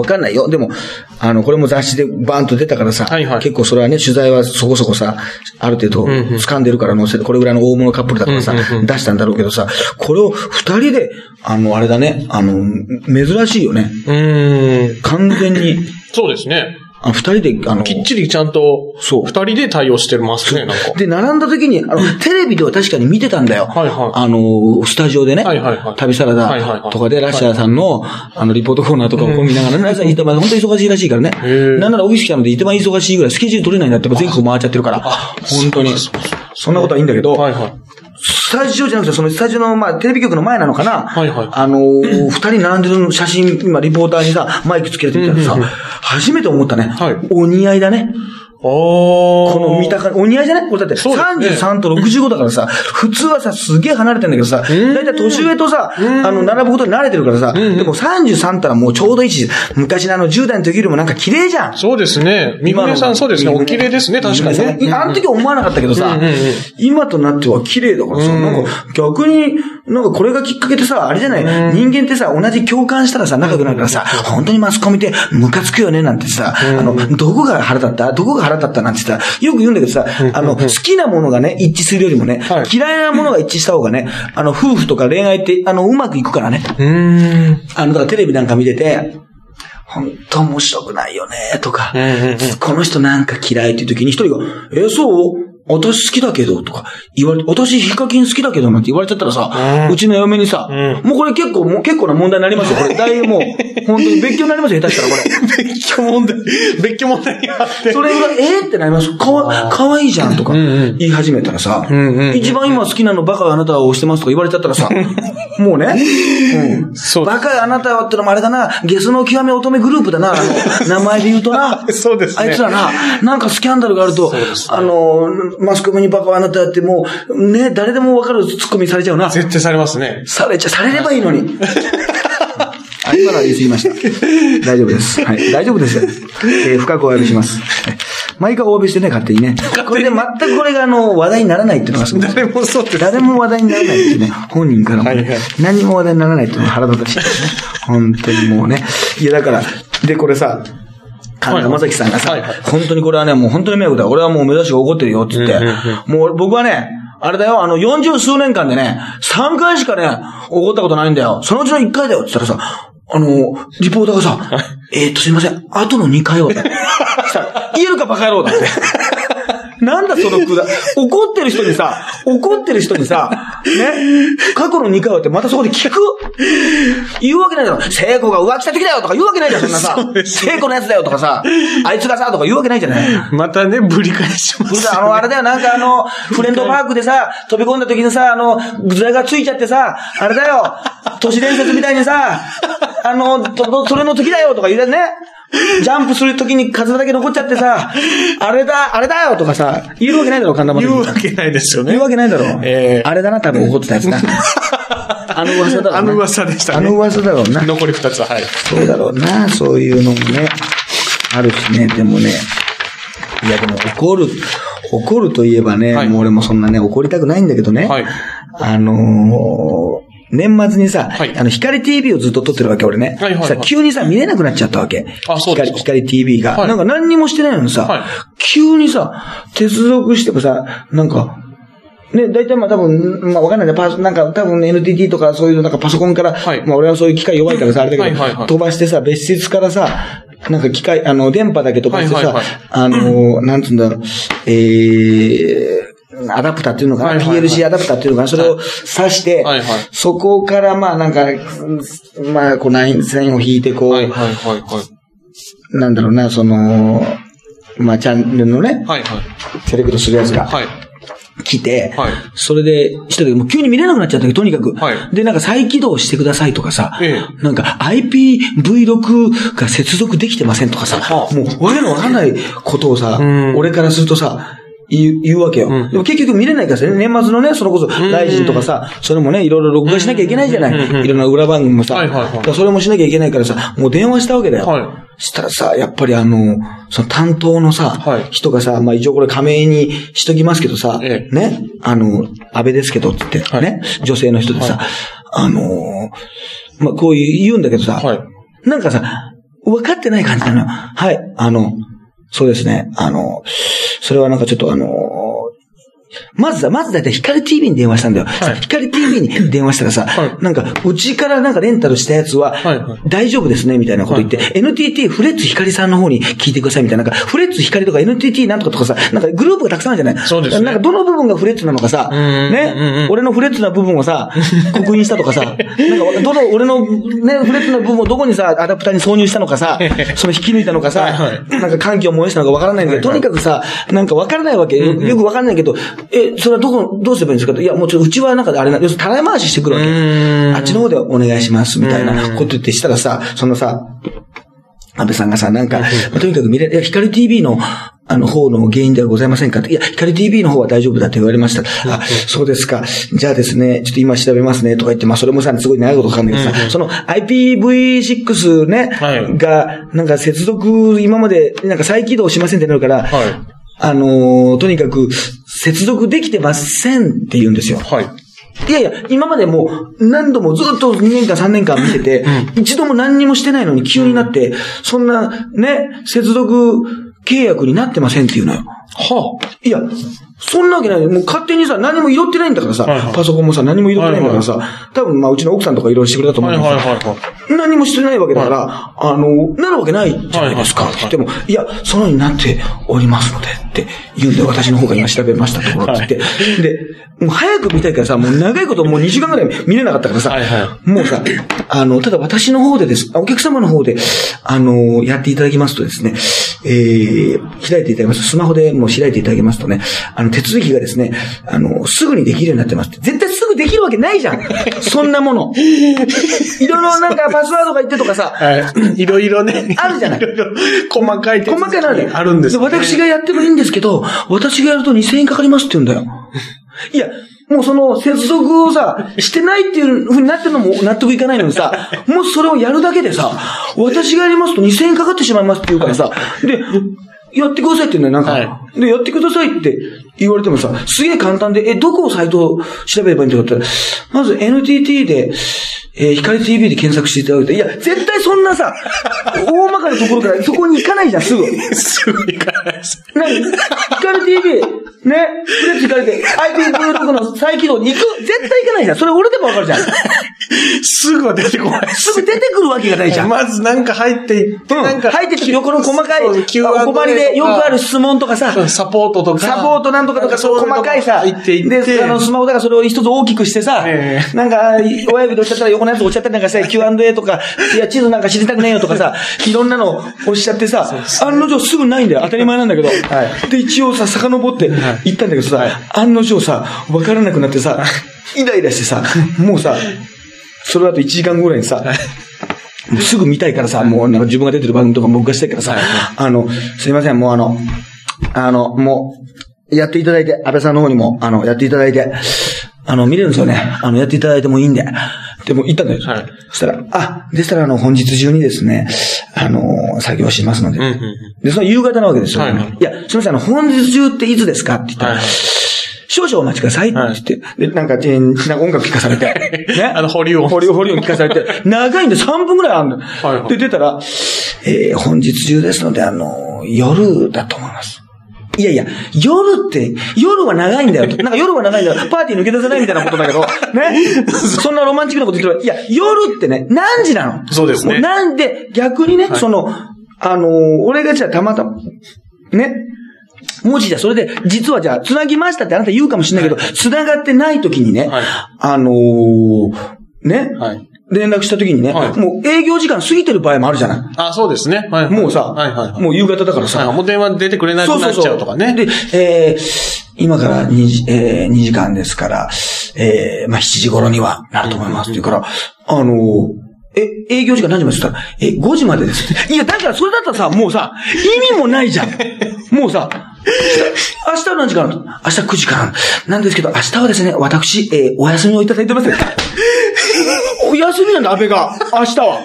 わかんないよ。でも、あの、これも雑誌でバーンと出たからさ、はいはい結構それはね、取材はそこそこさ、ある程度掴んでるから載せて、これぐらいの大物カップルだからさ、出したんだろうけどさ、これを二人で、あの、あれだね、あの、珍しいよね。うーん。完全に、[laughs] そうですね。あの二人で、あの、きっちりちゃんと、そう二人で対応してますね、なんか。で、並んだ時に、あの、テレビでは確かに見てたんだよ。はいはいあの、スタジオでね。はいはいはい旅サラダとかで、ラッシャーさんの、あの、リポートコーナーとかを見ながらね、ラッシャー、本当に忙しいらしいからね。ーなんならオフィス来たので一番忙しいぐらいスケジュール取れないんだって、全国回っちゃってるから。本当に。そんなことはいいんだけど、はいはい。スタジオじゃなくて、そのスタジオの、まあ、テレビ局の前なのかな。はいはいあのー、二人並んでる写真、今、リポーターにさ、マイクつけてみたらさ、初めて思ったね。はいお似合いだね。おー。この見た感じ、お似合いじゃない？これだって、そうですね。33と65だからさ、普通はさ、すげえ離れてんだけどさ、だいたい年上とさ、あの、並ぶことに慣れてるからさ、でも33ったらもうちょうどいいし、昔のあの10代の時よりもなんか綺麗じゃん。そうですね。三船さん、そうですね。お綺麗ですね、確かにね。いあの時は思わなかったけどさ、今となっては綺麗だからさ、なんか逆に、なんかこれがきっかけでさ、あれじゃない、人間ってさ、同じ共感したらさ、仲良くなるからさ、本当にマスコミってムカつくよねなんてさ、あの、どこが腹立った？どこが腹立ったなんてさ、よく言うんだけどさ、あの、好きなものがね、一致するよりもねはい、嫌いなものが一致した方がね、あの、夫婦とか恋愛って、あの、うまくいくからね。うーん。あの、だからテレビなんか見てて、本当面白くないよね、とか、この人なんか嫌いっていう時に一人が、え、そう？私好きだけど、とか言われて、私ヒカキン好きだけど、なんて言われちゃったらさ、うちの嫁にさ、もうこれ結構、もう結構な問題になりますよ。これ、だいぶもう、本当に別居になりますよ、下手したらこれ。別居問題、[laughs] 別居問題があって。それぐらい、えー？ってなります。かわ、かわいいじゃんとか言い始めたらさ、一番今好きなのバカあなたは押してますとか言われちゃったらさ、[laughs] もうね、うん。そうバカあなたはってのもあれだな、ゲスの極め乙女グループだな、あの、[laughs] 名前で言うとな。そうですねあいつらな、なんかスキャンダルがあると、あの、マスコミにバカはあなたやってもう、ね、誰でもわかるツッコミされちゃうな。絶対されますね。されちゃ、されればいいのに。あ、今のは言い過ぎました。大丈夫です。はい。大丈夫ですよ。えー深くお詫びします。はい毎回お詫びしてね、勝手にね。これで全くこれがあの、話題にならないっていうのがすごい。誰もそうです。誰も話題にならないっていうね、本人からもね、はいはい何も話題にならないっていうのが腹立たしいですね。本当にもうね。いや、だから、で、これさ、神田正輝さんがさ、本当にこれはね、もう本当に迷惑だ。俺はもう目指しが怒ってるよって言って、もう僕はね、あれだよ、あの、40数年間でね、3回しかね、怒ったことないんだよ。そのうちの1回だよ。って言ったらさ、あの、リポーターがさ、えーっと、すいません、後の2回は、[laughs] 言えるかバカ野郎だって。なんだそのくだ、怒ってる人にさ、怒ってる人にさ、ね、過去の2回はってまたそこで聞く？言うわけないだろ。聖子が浮気した時だよとか言うわけないじゃん、そんなさ聖子のやつだよとかさ、あいつがさ、とか言うわけないじゃない。またね、ぶり返します、ね。あの、あれだよ、なんかあの、フレンドパークでさ、飛び込んだ時にさ、あの、具材がついちゃってさ、あれだよ、都市伝説みたいにさ、あの、とそれの時だよとか言うね。ジャンプする時に数だけ残っちゃってさ、あれだ、あれだよとかさ、言うわけないだろ、神田言うわけないですよね。言うわけないだろ。ええあれだな、多分怒ってたやつな。[laughs] あの噂だろうな。あの噂でしたね。あの噂だろうな。残り二つは、はい。そうだろうな、そういうのもね、あるしね、でもね、いやでも怒る、怒るといえばね、はいもう俺もそんなね、怒りたくないんだけどね、はいあのー年末にさ、はい。あの、光 TV をずっと撮ってるわけ、俺ね。はいはいはい。さ急にさ、見れなくなっちゃったわけ。あそうです。か光、光 TV が。はい。なんか何にもしてないのにさ、はい。急にさ、接続してもさ、なんか、ね、大体まあ多分、まあわかんないね。パス、なんか多分 NTT とかそういうなんかパソコンから、はい。まあ俺はそういう機械弱いからさ、あれだけど、はいはいはい。飛ばしてさ、別室からさ、なんか機械、あの、電波だけ飛ばしてさ、はいはいはい。あの、なんつうんだろう、えー、アダプターっていうのかな、はいはいはい。PLC アダプターっていうのかな？それを挿して、はいはい。そこからまあなんか、まあこうライン線を引いてこう、はいはいはいはい。なんだろうな、その、まあチャンネルのね、はいはい。セレクトするやつがはい。来て、はい。それで、した時もう急に見れなくなっちゃったけど、とにかく。はい。で、なんか再起動してくださいとかさ、えなんか IPv6 が接続できてませんとかさ、はあ。もうわけのわかんないことをさん、俺からするとさ、言う言うわけよ。うんでも結局見れないからさ、年末のね、それこそ、ライジンとかさ、それもね、いろいろ録画しなきゃいけないじゃない。いろんな裏番組もさ、それもしなきゃいけないからさ、もう電話したわけだよ。はいしたらさ、やっぱりあの、その担当のさ、はい人がさ、まあ一応これ仮名にしときますけどさ、ええね、あの、安倍ですけどって言って、はいね、女性の人でさ、あのーまあこういう言うんだけどさ、はい。なんかさ、分かってない感じなのよ。はい、あの、そうですね、あの、それはなんかちょっとあのまずさ、まずだいたい光 TV に電話したんだよ。はい。光 TV に電話したらさ、はい。なんか、うちからなんかレンタルしたやつは、はいはい。大丈夫ですね、みたいなこと言って、NTT フレッツ光さんの方に聞いてください、みたいな。なんか、フレッツ光とか NTT なんとかとかさ、なんかグループがたくさんあるじゃない？そうですね。なんか、どの部分がフレッツなのかさ、ね、俺のフレッツな部分をさ、[laughs] 刻印したとかさ、なんか、どの、俺のね、フレッツな部分をどこにさ、アダプターに挿入したのかさ、[laughs] その引き抜いたのかさ、はいはい。なんか環境を燃やしたのかわからないんだけど、とにかくさ、なんかわからないわけ。よ。よくわかんないけど、え、それはどこ、どうすればいいんですか？いや、もうちょっとうちはなんかあれな、要するにたらい回ししてくるわけ。あっちの方でお願いします、みたいなこと言ってしたらさ、そのさ、安倍さんがさ、なんか、まあとにかく見れ、いや、光 TV の、あの方の原因ではございませんか？いや、光 TV の方は大丈夫だって言われました。あ、そうですか。じゃあですね、ちょっと今調べますね、とか言って、まあそれもさ、すごい長いことかかんないけどさ、その IPv6 ね、はい。が、なんか接続、今まで、なんか再起動しませんってなるから、はいあのーとにかく、接続できてませんって言うんですよ。はい。いやいや、今までもう何度もずっと2年間3年間見てて、一度も何にもしてないのに急になって、そんなね、接続契約になってませんっていうのよ。はいや、そんなわけない。よ。もう勝手にさ、何も拾ってないんだからさ、はいはい。パソコンもさ、何も拾ってないんだからさ、多分まあうちの奥さんとかいろいろしてくれたとあ。思うんはいだけどさ。はいはいはい。何もしてないわけだから、あの、なるわけないじゃないですか。はいはいはい。って言っても、いや、そのようになっておりますので、って言うんで、私の方が今調べましたところって言って、で、もう早く見たいからさ、もう長いこともう2時間ぐらい見れなかったからさ、はいはもうさ、あの、ただ私の方でです、お客様の方で、あの、やっていただきますとですね、えー、開いていただきます。と、スマホでもう開いていただきますとね、あの、手続きがですね、あの、すぐにできるようになってます。絶対すぐできるわけないじゃん [laughs] そんなもの。いろいろなんかパスワードが言ってとかさ、はい。いろいろね。あるじゃないいろいろ細かい手細かいなので。あるんですね。私がやってもいいんですけど、私がやると2000円かかりますって言うんだよ。いや、もうその接続をさ、してないっていう風になってるのも納得いかないのにさ、もしそれをやるだけでさ、私がやりますと2000円かかってしまいますって言うからさ、で、やってくださいって言うんだよ、なんか。はで、やってくださいって言われてもさ、すげえ簡単で、え、どこをサイトを調べればいいんだろうって言ったら、まず NTT で、えー光 TV で検索していただいて、いや、絶対そんなさ、[laughs] 大まかなところからそこに行かないじゃん、すぐ。[laughs] すぐ行かな何光 TV、ね、フレッツ光で IP16 の再起動に行く絶対行かないじゃん。それ俺でもわかるじゃん。すぐは出てこないですすぐ出てくるわけがないじゃん。まずなんか入っていって、うんなんか。入ってって横の細かい、お困りでよくある質問とかさ、うんサポートとか。サポートなんとかとか、そう細かいさ、入っていって。で、あの、スマホだからそれを一つ大きくしてさ、えなんか、親指で押しちゃったら横のやつ押しちゃったりなんかさ、Q&A とか、いや、地図なんか知りたくねえよとかさ、いろんなの押しちゃってさ、案の定すぐないんだよ。当たり前なんだけど。で、一応さ、遡って行ったんだけどさ、案の定さ、わからなくなってさ、イライラしてさ、もうさ、それだと1時間後ぐらいにさ、もうすぐ見たいからさ、もうなんか自分が出てる番組とかも僕がしたいからさ、あの、すいません、もうあの、あの、もう、やっていただいて、安倍さんの方にも、あの、やっていただいて、あの、見れるんですよね。あの、やっていただいてもいいんで。でも、言ったんだよ。はいそしたら、あ、でしたら、あの、本日中にですね、あの、作業しますので。うんうんうんで、その夕方なわけですよ。はいはいいや、すみません、あの、本日中っていつですかって言ったら、はいはい少々お待ちくださいって言って、で、なんか、えーなんか音楽聴かされて、[laughs] ね？あの保留音保留、保留音聞かされて、[laughs] 長いんで3分ぐらいあるの。はいはいで、出たら、えー本日中ですので、あの、夜だと思います。いやいや、夜って、夜は長いんだよ。なんか夜は長いんだよ。パーティー抜け出せないみたいなことだけど、ね。[laughs] そんなロマンチックなこと言ってるいや、夜ってね、何時なの？そうですねもなんで、逆にね、その、あのー俺がじゃあたまたま、ね。もしじゃあそれで、実はじゃあ、繋ぎましたってあなた言うかもしれないけど、繋がってない時にね、はいあのーね、はい。連絡した時にね、はいもう営業時間過ぎてる場合もあるじゃない？あ、そうですね。はい。もうさ、はいはいはい。もう夕方だからさ、はいもう電話出てくれなくなっちゃうとかね。で、えー今から2時、えー、2時間ですから、えーまあ、7時頃にはなると思いますって言うから、あのーえ、営業時間何時までって言ったら、え、5時までです。いや、だからそれだったらさ、もうさ、意味もないじゃん。[laughs] もうさ、明日は何時から？明日9時からなんですけど、明日はですね、私、えーお休みをいただいてます。お休みなんだ、安倍が。明日は。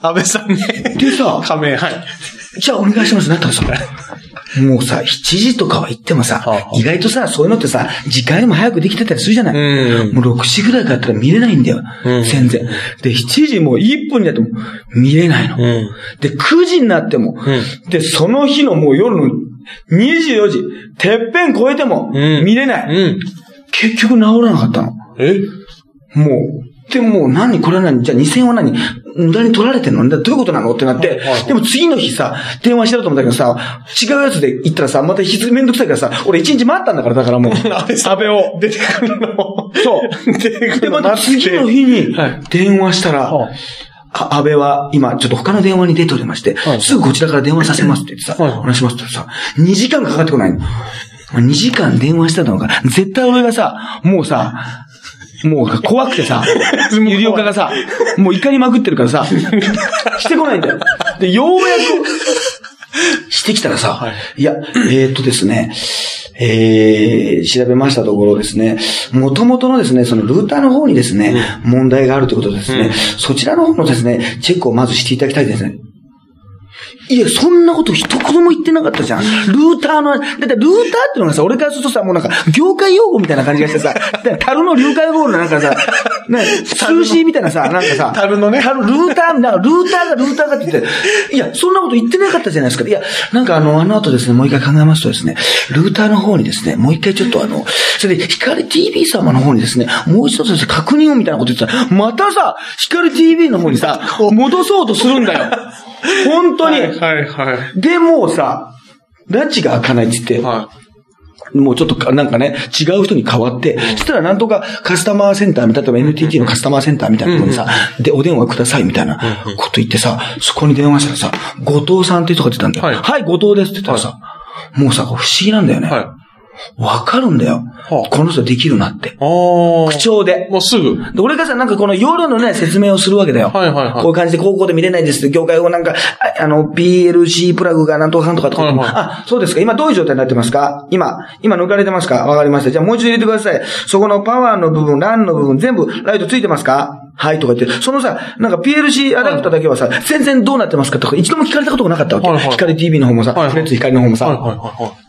安倍さんね。でさ、仮名、はい。じゃあお願いしますなったらさ、もうさ、7時とかは行ってもさ意外とさ、そういうのってさ、時間よりも早くできてたりするじゃないうんもう6時ぐらいからやったら見れないんだよ。うん全然。で、7時もう1分になっても見れないの。うん。で、9時になっても、うで、その日のもう夜の24時、てっぺん超えてもうん見れない。うん。結局治らなかったの。え？もう、でもう何これは何？じゃあ2000は何？無駄に取られてんの？だどういうことなの？ってなって、でも次の日さ、電話してると思ったけどさ、違うやつで行ったらさ、またひめんどくさいからさ、俺一日待ったんだから、だからもう。[laughs] 安倍を。出てくるの？そう。出てくで、るの？また次の日にはい。電話したら、はあ安倍は今ちょっと他の電話に出ておりまして、はい。すぐこちらから電話させますって言ってさ、話しますってさ、2時間かかってこないの。2時間電話したのが、絶対俺がさ、もうさ、もう怖くてさ、ゆりおかがさ、もう怒りまくってるからさ、[laughs] してこないんだよ。で、ようやく、してきたらさ、はい。い、や、えーっとですね、えー、調べましたところですね、元々のですね、そのルーターの方にですね、問題があるということでですね、うん。そちらの方のですね、チェックをまずしていただきたいですね。いや、そんなこと一言も言ってなかったじゃん。ルーターの、だってルーターってのがさ、俺からするとさ、もうなんか、業界用語みたいな感じがしてさ、[laughs] 樽の流解ゴールのなんかさ、ね、通信みたいなさ、なんかさ、樽のね樽、ルーター、なんかルーターがルーターがって言って、いや、そんなこと言ってなかったじゃないですか。いや、なんかあの、あの後ですね、もう一回考えますとですね、ルーターの方にですね、もう一回ちょっとあの、それで、光 TV 様の方にですね、もう一度確認をみたいなこと言ってたら、またさ、光 TV の方にさ、戻そうとするんだよ。[laughs] 本当に。はいはい。で、もうさ、拉致が開かないって言って、はもうちょっとか、なんかね、違う人に変わって、そしたらなんとかカスタマーセンター、例えば NTT のカスタマーセンターみたいなところにさ、で、お電話くださいみたいなこと言ってさ、そこに電話したらさ、後藤さんっていう人が出たんだよ。はいはい、後藤ですって言ったらさ、もうさ、不思議なんだよね。い。はい。わかるんだよ。はあこの人できるなって。ああ。口調で。もうすぐ。で俺がさ、なんかこの夜のね、説明をするわけだよ。はいはいはいこういう感じで高校で見れないですって、業界をなんか、ああの、PLC プラグがなんとかかんとかとか、はいはいあ、そうですか。今どういう状態になってますか？今、今抜かれてますか？わかりました。じゃあもう一度入れてください。そこのパワーの部分、ランの部分、全部ライトついてますか？はいとか言って、そのさ、なんか PLC アダプターだけはさ、全然どうなってますかとか、一度も聞かれたことがなかったわけ。はいはい光 TV の方もさ、はいはいフレッツ光の方もさ、はいはいはいはい。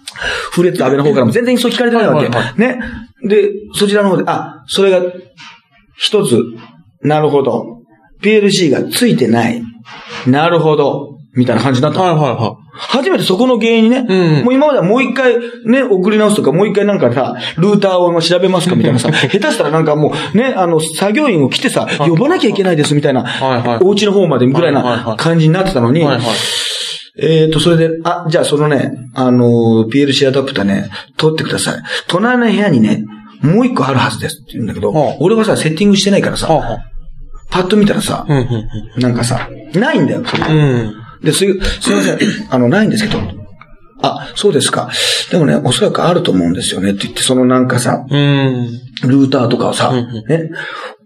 フレッツ安倍の方からも全然そう聞かれてないわけ。はいはいはね。で、そちらの方で、あ、それが、一つ、なるほど。PLC がついてない。なるほど。みたいな感じになったの。はいはいは初めてそこの原因にね、うんもう今まではもう一回ね、送り直すとか、もう一回なんかさ、ルーターを調べますかみたいなさ、[laughs] 下手したらなんかもうね、あの、作業員を来てさ、呼ばなきゃいけないですみたいな、はいはいお家の方までぐらいはいはいはない感じになってたのに、い。はいはい。えーと、それで、あ、じゃあそのね、あの、PLC アダプターね、取ってください。隣の部屋にね、もう一個あるはずですって言うんだけど、はあ俺はさ、セッティングしてないからさ、はあはあ。パッと見たらさ、うんうんなんかさ、ないんだよ、それうん。うん。で、すい、すいません、[coughs] あの、ないんですけど。あ、そうですか。でもね、おそらくあると思うんですよねって言って、そのなんかさ、うん。ルーターとかをさ、うんうんね、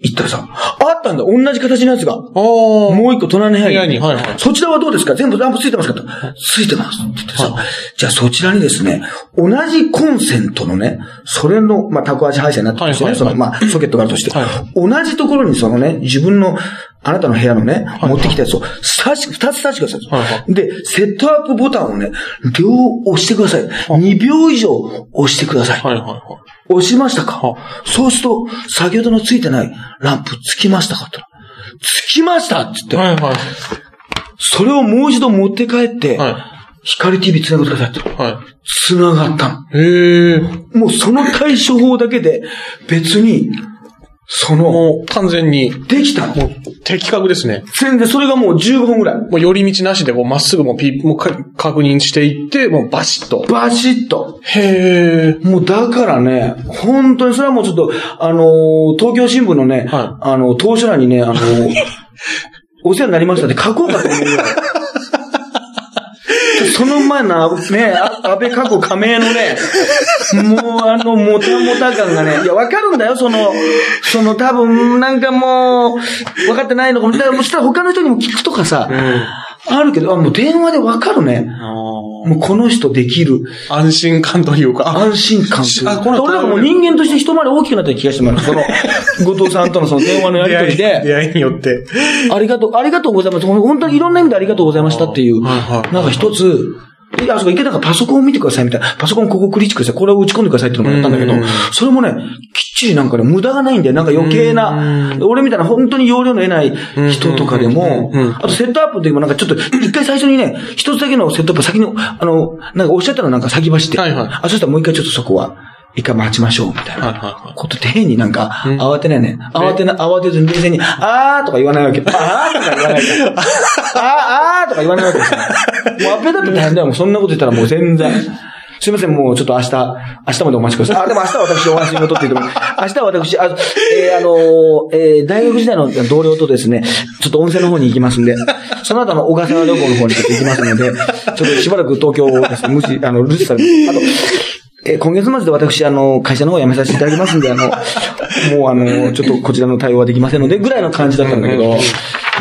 行ったらさ、あったんだ、同じ形のやつが。ああ。もう一個隣の部屋に。はいはいそちらはどうですか？全部ランプついてますか？とついてます。って言ってさ、じゃあそちらにですね、同じコンセントのね、それの、まあ、タコ足配線になってるんですよね。はいはいはいその、まあ、ソケットがあるとして、はい同じところにそのね、自分の、あなたの部屋のね、持ってきたやつを、差し、二つ差してください。はいはで、セットアップボタンをね、両押してください。2秒以上押してください。はいはいはい。押しましたか？はそうすると、先ほどのついてないランプつきましたかって言ったらつきましたって言って、はいはい。それをもう一度持って帰って、は光 TV 繋ぐださいって。い。は繋がったの。い。へえ。もうその対処法だけで、別に、その、もう完全に、できたの？もう的確ですね。全然それがもう15分ぐらい。もう寄り道なしで、こう、まっすぐもうピー、もうか確認していって、もうバシッと。バシッと。へえ。もうだからね、本当にそれはもうちょっと、あのー東京新聞のね、はあの、当初欄にね、あのー [laughs] お世話になりましたって書こうかと思うぐらい。その前の、ね、安倍過去加盟のね、もうあの、もたもた感がね、いや、わかるんだよ、その、その多分、なんかもう、分かってないのかも。だから、そしたら他の人にも聞くとかさ、あるけど、あ、もう電話でわかるね。もうこの人できる。安心感というか、あ安心感というあこれ俺なんかもう人間として一回り大きくなった気がしてます。その、[laughs] 後藤さんとのその電話のやりとりで、出会いによって。ありがとう、ありがとうございます。本当にいろんな意味でありがとうございましたっていう、なんか一つ、いや、そうか、一回なんかパソコンを見てくださいみたいな。パソコンここクリックして。これを打ち込んでくださいっていうのもやったんだけどうん、それもね、きっちりなんかね、無駄がないんだよ。なんか余計な、俺みたいな本当に容量の得ない人とかでもあとセットアップの時もなんかちょっと、一回最初にね、一つだけのセットアップ先に、あの、なんかおっしゃったのなんか先走って、はいはい。あ、そしたらもう一回ちょっとそこは、一回待ちましょう、みたいな。ことって変になんか、うん慌てないね。慌てな、慌てずに冷静に、あーとか言わないわけ。あーとか言わないから。[laughs] あー、あーとか言わないわけですよ。もうアペだって大変だよ。もうそんなこと言ったらもう全然。すいません、もうちょっと明日、明日までお待ちください。あ、でも明日は私お話に戻っていても、[laughs] 明日は私、あえーあのーえー大学時代の同僚とですね、ちょっと温泉の方に行きますんで、[laughs] その後あの、小笠原旅行の方にちょっと行きますので、ちょっとしばらく東京をですね、無視、あの、留守されあと、えー今月末で私、あの、会社の方を辞めさせていただきますんで、あの、[laughs] もうあの、ちょっとこちらの対応はできませんので、ぐらいの感じだったんだけど、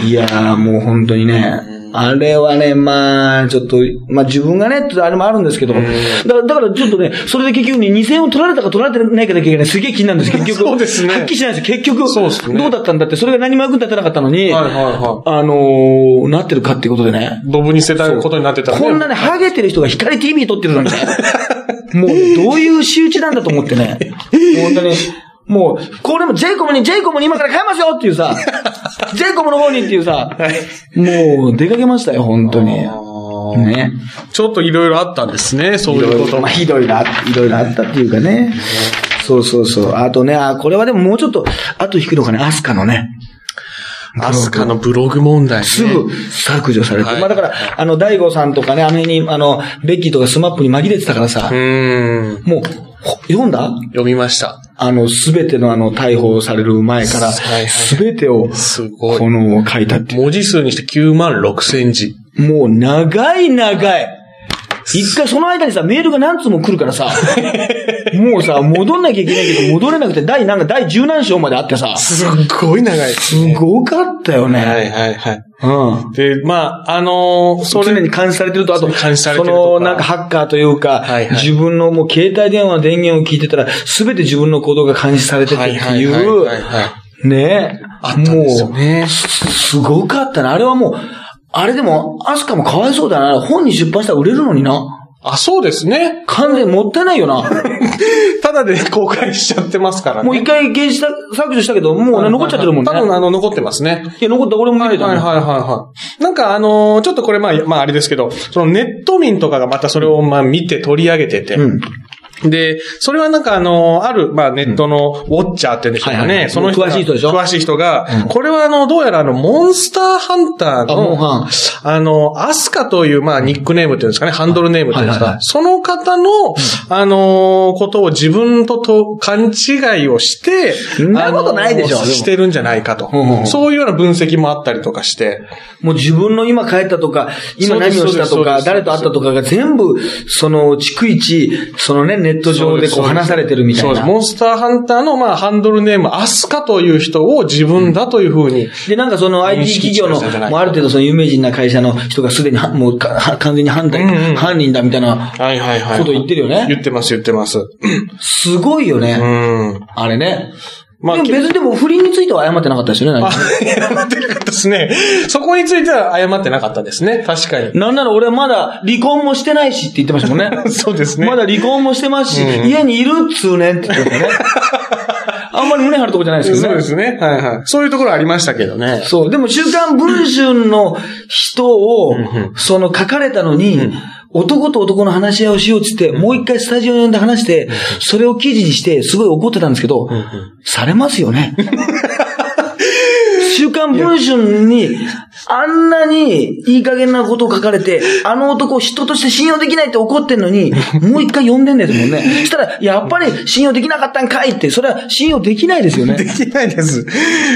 いやー、もう本当にね、あれはね、まあ、ちょっと、まあ自分がね、あれもあるんですけど、だから、だからちょっとね、それで結局ね、2000を取られたか取られてないかだけがね、[laughs] すげえ気になるんです、結局。そうですねはっきりしないんです結局、そうですねどうだったんだって、それが何も役に立てなかったのに、はいはいはあのーなってるかっていうことでね。い。ドブに捨てたことになってたらね。こんなね、ハゲてる人が光 TV 撮ってるなんて。[laughs] もうね、どういう仕打ちなんだと思ってね。もう本当に。もう、これも j イコムに、j イコムに今から変えますよっていうさ、j イコムの方にっていうさ、もう出かけましたよ、本当に。ね。ちょっといろいろあったんですね、そういうこともまあ、。いろいろあ、いろいろあったっていうかね。そうそうそう。あとね、あ、これはでももうちょっと、後引くのかね、 ASKA のね。 ASKA のブログ問題ね。すぐ削除されて。はいまあだから、あの、大悟さんとかね、あの辺に、あの、ベッキーとか SMAP に紛れてたからさう、ーん。もう、ほ読んだ？読みました。あの、すべてのあの、逮捕される前から、すべてを、すごい。この、書いたっていう。文字数にして9万6千字。もう、長い長い。一回その間にさ、メールが何通も来るからさ、[laughs] もうさ、戻んなきゃいけないけど、戻れなくて、第、なんか第十何章まであってさ、すっごい長い。すごかったよね。はいはいはい。うん。で、まあ、あのーそれ、常に監視されてると、あと、監視されてるその、なんかハッカーというか、はいはい自分のもう携帯電話の電源を聞いてたら、すべて自分の行動が監視されててってはいいう、ねあったんですよねもう、すすごかったな。あれはもう、あれでも、アスカもかわいそうだな。本に出版したら売れるのにな。あ、そうですね。完全にもったいないよな。[laughs] ただで [laughs] 公開しちゃってますからね。もう一回消した、削除したけど、もうね、残っちゃってるもんね。多分あの、残ってますね。いや、残った、俺も見てたはいはいはいはい。なんかあのーちょっとこれまあ、まああれですけど、そのネット民とかがまたそれをまあ見て取り上げてて、うん。で、それはなんかあの、ある、まあネットのウォッチャーって言うんでしょうかね。はいはいはいその詳しい人でしょ？詳しい人が、うんこれはあの、どうやらあの、モンスターハンターの、ハン。あの、アスカという、まあ、ニックネームっていうんですかね、ハンドルネームっていうんですか？はいはいは。いその方の、あのーことを自分とと勘違いをして、そんなことないでしょあのーしてるんじゃないかとうんうん。そういうような分析もあったりとかして。もう自分の今帰ったとか、今何をしたとか、誰と会ったとかが全部、その、逐一、そのね、ネット上でこう話されてるみたいな。そうです。モンスターハンターの、まあ、ハンドルネーム、アスカという人を自分だというふうに。で、なんかその IT 企業の、もうある程度その有名人な会社の人がすでには、もう完全に反対、うんうん犯人だみたいなはいはいはい。こと言ってるよね。言ってます、言ってます。すごいようね。ん。あれね。まあでも別にでも不倫については謝ってなかったですよね。謝ってなかったですね。そこについては謝ってなかったですね。確かに。なんなら俺はまだ離婚もしてないしって言ってましたもんね。[laughs] そうですね。まだ離婚もしてますし、うん家にいるっつうねんって言ってましたね。[laughs] あんまり胸張るとこじゃないですけどね。そうですね。はいはい。そういうところありましたけどね。そう。でも、週刊文春の人をんうん、その書かれたのに、男と男の話し合いをしようっつって、もう一回スタジオに呼んで話して、それを記事にして、すごい怒ってたんですけど、されますよね。[laughs] 週刊文春に、あんなにいい加減なことを書かれて、あの男を人として信用できないって怒ってんのに、もう一回呼んでんですもんね。そしたら、やっぱり信用できなかったんかいって、それは信用できないですよね。できないです。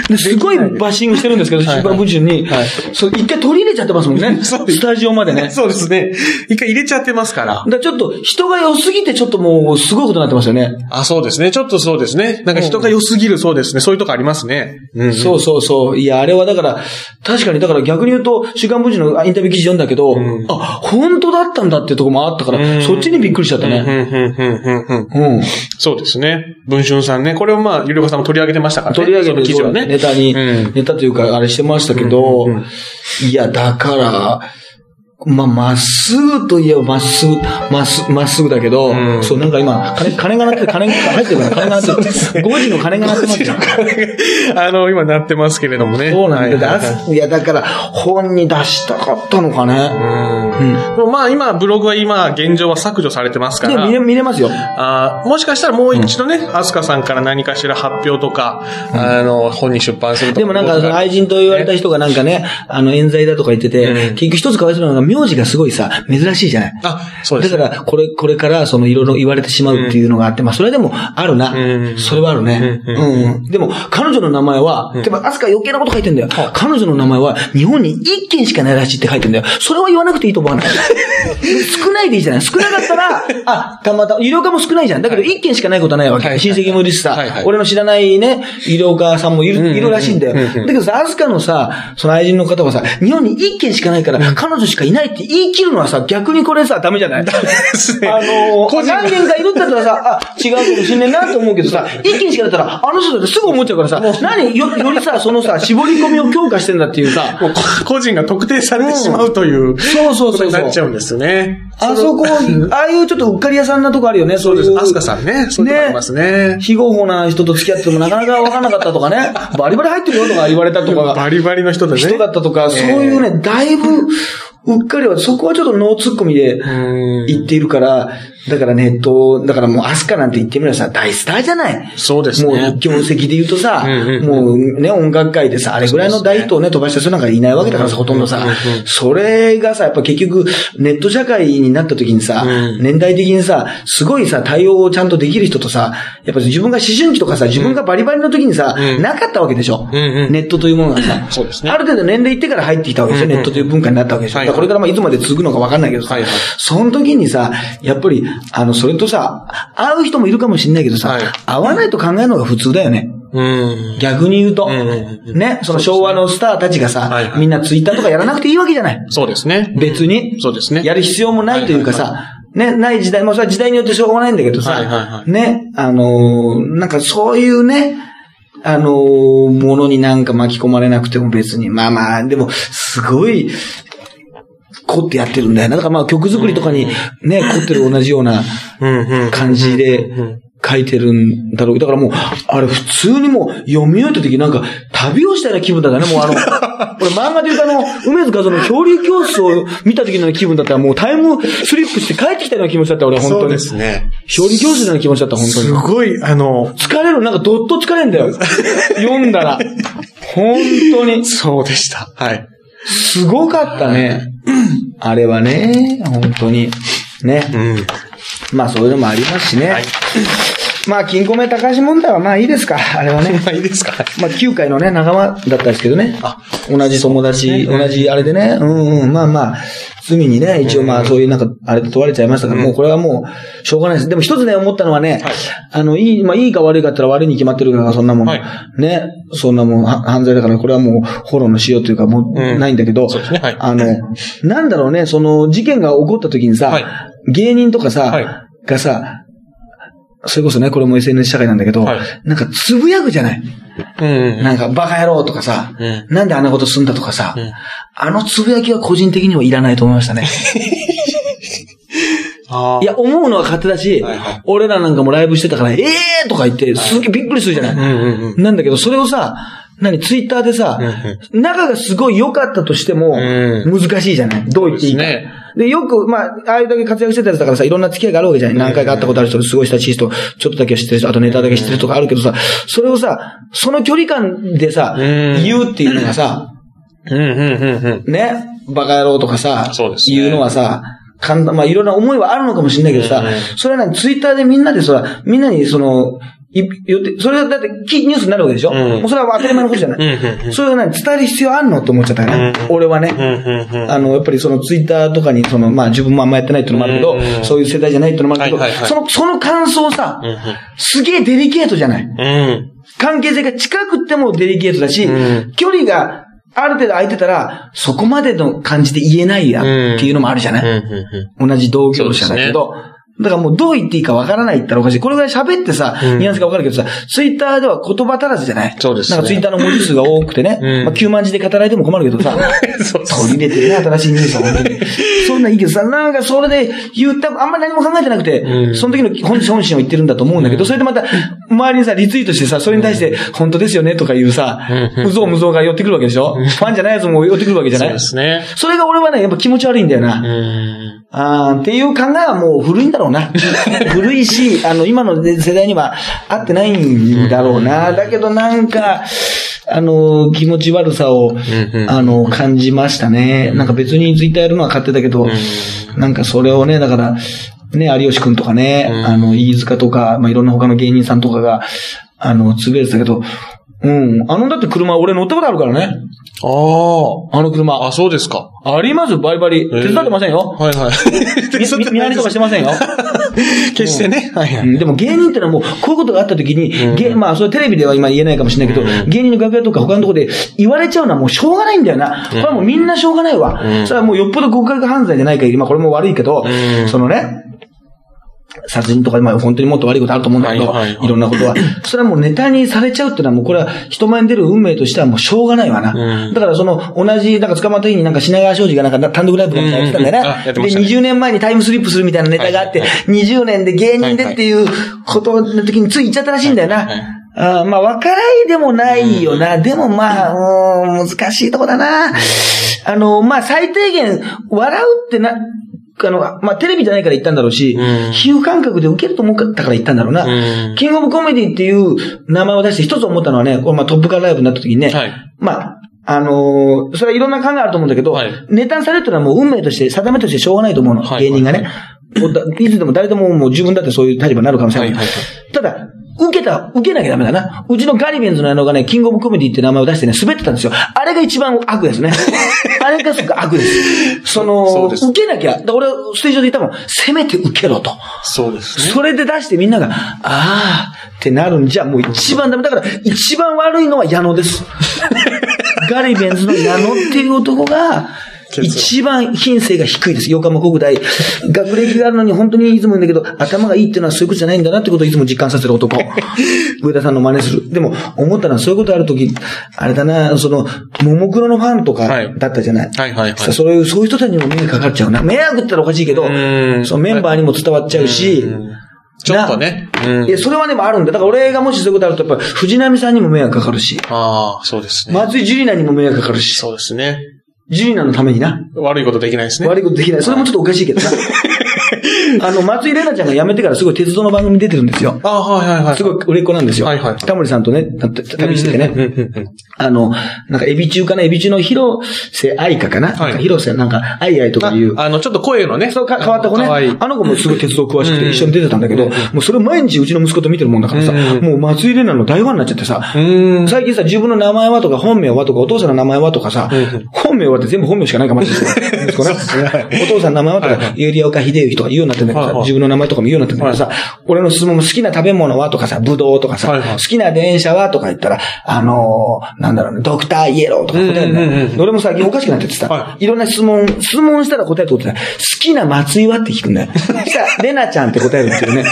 ですごいバッシングしてるんですけど、はい週刊文春に。はいそう、一回取り入れちゃってますもんね。スタジオまでね。そうですね。一回入れちゃってますからだ。ちょっと人が良すぎてちょっともうすごいことになってますよね。あ、そうですね。ちょっとそうですね。なんか人が良すぎるそうですね。そういうとこありますね。うん。そうそうそう。いや、あれはだから、確かにだから逆に言うと、週刊文春のインタビュー記事読んだけど、んあ、本当だったんだっていうところもあったから、うんそっちにびっくりしちゃったね。うん。そうですね。文春さんね。これをまあ、ゆりこさんも取り上げてましたからね。取り上げてその記事をね。ネタに、うんネタというか、あれしてましたけど、いや、だから、まあ、まっすぐといえばまっすぐ、まっすぐ、まっすぐだけど、うんそう、なんか今、金、金が鳴ってる、金が入ってるから、金が鳴ってる。5時の金が鳴ってますよ。あの、今なってますけれどもね。そうなんだ。はいはいはいあいや、だから、本に出したかったのかね。うん。でもまあ今、ブログは今、現状は削除されてますから見。れ、見れますよ。あーもしかしたらもう一度ね、アスカさんから何かしら発表とか、あの、本に出版するとか。でもなんか、その愛人と言われた人がなんかね、あの、冤罪だとか言ってて、うん結局一つかわいそうなのが、名字がすごいさ、珍しいじゃない。あ、そうです。だから、これ、これから、その、いろいろ言われてしまうっていうのがあって、まあ、それでも、あるな。うんそれはあるね。ううんん、うん。でも、彼女の名前は、でも、アスカ余計なこと書いてんだよ。は彼女の名前は、日本に一件しかないらしいって書いてんだよ。それは言わなくていいと思わない。[laughs] 少ないでいいじゃない。少なかったら、あ、たまたま、医療科も少ないじゃん。だけど、一件しかないことはないわけ。はい親戚もいるしさ、俺の知らないね、医療科さんもいる、いるらしいんだよ。だけどさ、アスカのさ、その愛人の方はさ、日本に一件しかないから、彼女しかいないって言い切るのはさ、逆にこれさ、ダメじゃない？すね。あの何件かいるんだったらさ、あ、違うかもしんねえなと思うけどさ、一件しかだったら、あの人だってすぐ思っちゃうからさ、何よ、よりさ、そのさ、絞り込みを強化してんだっていうさ、個人が特定されてしまうという、そうそうそうそうになっちゃうんですね。あそこ、ああいうちょっとうっかり屋さんなとこあるよね、[laughs] そういう。アスカさんね。そういうとこありますね。非合法な人と付き合ってもなかなか分かんなかったとかね、[laughs] バリバリ入ってるよとか言われたとかが、バリバリの人でね。人だったとか、そういうね、だいぶ、うっかりは、そこはちょっとノーツッコミでうん。言っているから、だからネット、だからもうアスカなんて言ってみればさ、大スターじゃない？そうですもうね。業績で言うとさ、もうね、音楽界でさ、あれぐらいの大ヒットをね、飛ばした人なんかいないわけだからさ、ほとんどさ。それがさ、やっぱ結局、ネット社会になった時にさうん、年代的にさ、すごいさ、対応をちゃんとできる人とさ、やっぱ自分が思春期とかさ、自分がバリバリの時にさう、ん。なかったわけでしょ？ネットというものがさ、そうですね。ある程度年齢いってから入ってきたわけでしょ、ネットという文化になったわけでしょ？これからまあいつまで続くのかわかんないけどさはいはい、その時にさ、やっぱり、あの、それとさ、会う人もいるかもしれないけどさはい、会わないと考えるのが普通だよね。うん。逆に言うと、うんうんうんね、その昭和のスターたちがさ、はいはいみんなツイッターとかやらなくていいわけじゃない。そうですね。別に。そうですね。やる必要もないというかはいさ、ね、ない時代、まあそれは時代によってしょうがないんだけどさ、はいはいはいね、あのーなんかそういうね、あのーものになんか巻き込まれなくても別に、まあまあ、でも、すごい、凝ってやってるんだよな。だからまあ曲作りとかにね、凝ってる同じような感じで書いてるんだろう。だからもう、あれ普通にもう読み終えた時なんか旅をしたような気分だったね。もうあの、[laughs] 俺漫画で言うとあの、梅津和夫の漂流教室を見た時の気分だったらもうタイムスリップして帰ってきたような気持ちだった俺本当に。そうですね。漂流教室のような気持ちだった本当に。すごい、あの、疲れる、なんかどっと疲れんだよ。読んだら。本当に。そうでした。はい。すごかったね。[clears throat] あれはね、本当に。ね。うん。まあそういうのもありますしね。はい。まあ、金庫目高橋問題はまあいいですか。[laughs] あれはね。[laughs] まあいいですか。まあ、9回のね、仲間だったんですけどね。同じ友達、同じあれでね。うんうん。まあまあ、罪にね、一応まあそういうなんか、あれで問われちゃいましたから、もうこれはもう、しょうがないです。でも一つね、思ったのはね、あの、いい、まあいいか悪いかったら悪いに決まってるから、そんなもん。はいね。そんなもん、は犯罪だから、これはもう、フォローのしようというか、もう、うんないんだけど、そうですねはいあの、なんだろうね、その、事件が起こった時にさ、はい芸人とかさ、はいがさ、それこそね、これも SNS 社会なんだけど、はい。なんかつぶやくじゃない。うん。なんか、バカ野郎とかさ、うん。なんであんなことすんだとかさ、ん。あのつぶやきは個人的にはいらないと思いましたね。[laughs] ああ。いや、思うのは勝手だし、はいはい。俺らなんかもライブしてたから、ええー！とか言って、すげえびっくりするじゃない、うんうんうん。なんだけど、それをさ、何、ツイッターでさ、仲がすごい良かったとしても、う難しいじゃない。どう言っていいか。ねで、よく、まあ、ああいうだけ活躍してたやつだからさ、いろんな付き合いがあるわけじゃない。何回か会ったことある人、すごい親しい人、ちょっとだけ知ってる人、あとネタだけ知ってるとかあるけどさ、それをさ、その距離感でさ、ん。言うっていうのがさ、うんうんうんうん。ね、バカ野郎とかさ、そうですね。言うのはさ、簡単、まあいろんな思いはあるのかもしれないけどさ、うんうん。それはね、ツイッターでみんなでさ、みんなにその、それはだってキーニュースになるわけでしょ、うんもうそれは当たり前のことじゃない。うんうんそれがね、伝える必要あんのって思っちゃったよね。俺はね。うんうんうん。あの、やっぱりそのツイッターとかに、その、まあ自分もあんまやってないっていうのもあるけど、うんうんそういう世代じゃないってのもあるけど、はいはいはいその、その感想さ、うんすげえデリケートじゃない。関係性が近くってもデリケートだし、距離がある程度空いてたら、そこまでの感じで言えないやっていうのもあるじゃない、同じ同業者だけど。だからもうどう言っていいかわからないったらおかしい。これぐらい喋ってさ、うん。ニュアンスがわかるけどさ、ツイッターでは言葉足らずじゃない。そうですね。なんかツイッターの文字数が多くてね、うん。まあ9万字で語られても困るけどさ、[laughs] そう取り入れてるね、新しいニュースは本当に。そんなんいいけどさ、なんかそれで言った、あんまり何も考えてなくて、うん。その時の本心を言ってるんだと思うんだけど、それでまた、周りにさ、リツイートしてさ、それに対して、本当ですよねとかいうさ、うん。うぞうむぞうが寄ってくるわけでしょ？ファンじゃないやつも寄ってくるわけじゃそうないですね。それが俺はね、やっぱ気持ち悪いんだよな。うん。あーっていう考えはもう古いんだろうな。[laughs] 古いし、あの、今の世代には合ってないんだろうな。だけどなんか、あの、気持ち悪さを、うんあの、感じましたね。なんか別にツイッターやるのは勝手だけど、なんかそれをね、だから、ね、有吉くんとかね、うんあの、飯塚とか、まあ、いろんな他の芸人さんとかが、あの、つぶやいてたけど、うん。あの、だって車、俺乗ったことあるからね。ああの車。あ。あ、そうですか。ありますバリバリ。手伝ってませんよ。はいはい。みみ見張りとかしてませんよ。[laughs] 決してね。はいはい。うんでも芸人ってのはもう、こういうことがあった時に、うん芸まあ、それテレビでは今言えないかもしれないけど、うん芸人の楽屋とか他のところで言われちゃうのはもうしょうがないんだよな。これはもうみんなしょうがないわ。うんそれはもうよっぽど極悪犯罪じゃない限り、まあこれも悪いけど、うんそのね、殺人とか、まあ本当にもっと悪いことあると思うんだけど、はいはいはい。いろんなことは。[laughs] それはもうネタにされちゃうっていうのはもうこれは人前に出る運命としてはもうしょうがないわな。うん。だからその同じ、なんか捕まった日になんか品川庄司がなんか単独ライブかみたいやってたん。だようん。うん。うん。あやな。で、ってましたね20年前にタイムスリップするみたいなネタがあって、はい20年で芸人でっていうことの時につい言っちゃったらしいん。だよな。はいはいあーまあ、わからいでもないよな。でもまあ、うーん。難しいとこだな。あの、まあ、最低限、笑うってな、あの、まあ、テレビじゃないから言ったんだろうし、うん。比喩感覚で受けると思ったから言ったんだろうな。うん。キングオブコメディっていう名前を出して一つ思ったのはね、これまあトップカーライブになった時にね、はい。まあ、あのーそれはいろんな考えあると思うんだけど、はい。ネタにされるのはもう運命として、定めとしてしょうがないと思うの、はい。芸人がね。もうだいつでも誰でももう自分だってそういう立場になるかもしれない。はいはい。ただ、受けた、受けなきゃダメだな。うちのガリベンズのあのがね、キングオブコメディって名前を出してね、滑ってたんですよ。あれが一番悪ですね。[laughs] あれがすごく悪です。その、そ受けなきゃ。だ俺、ステージ上で言ったもん、せめて受けろと。そうですね。それで出してみんなが、あーってなるんじゃ、もう一番ダメ。だから、一番悪いのは矢野です。[laughs] ガリベンズの矢野っていう男が、一番品性が低いです。横浜国大。学歴があるのに本当にいつも言うんだけど、頭がいいっていうのはそういうことじゃないんだなってことをいつも実感させる男。[laughs] 上田さんの真似する。でも、思ったのはそういうことあるとき、あれだな、その、ももクロのファンとかだったじゃない。はいはいはい。そういう、そういう人たちにも迷惑かかっちゃうな。迷惑って言ったらおかしいけど、そのメンバーにも伝わっちゃうし、ちょっとね。いや、それはでもあるんだ。だから俺がもしそういうことあると、やっぱ藤波さんにも迷惑かかるし。ああ、そうですね。松井樹里奈にも迷惑かかるし。そうですね。ジュリナのためにな。悪いことできないですね。悪いことできない。それもちょっとおかしいけどな。[laughs] [laughs] あの、松井玲奈ちゃんが辞めてからすごい鉄道の番組に出てるんですよ。あはいはいはい。すごい売れっ子なんですよ。はいはい。タモリさんとね、旅しててね。あの、なんかエビ中かな、エビ中の広瀬愛香かな？はい。広瀬なんか、愛愛とかいう。あの、ちょっと声のね。そう、変わった子ね。あの子もすごい鉄道詳しくて一緒に出てたんだけど、もうそれ毎日うちの息子と見てるもんだからさ、もう松井玲奈の大ファンになっちゃってさ、最近さ、自分の名前はとか本名はとかお父さんの名前はとかさ、本名はって全部本名しかないかもしれない。[laughs] お父さんの名前はとか、ゆりおか秀幸とか言うようになってんだけどさ、自分の名前とかも言うようになってんだけどさ、俺の質問も好きな食べ物はとかさ、ぶどうとかさ、好きな電車はとか言ったら、あのなんだろうね、ドクターイエローとか答えるの。俺も最近おかしくなっててさ、い。ろんな質問、質問したら答えてこと好きな松井はって聞くんだよ。そしたら、レナちゃんって答えるっていうね。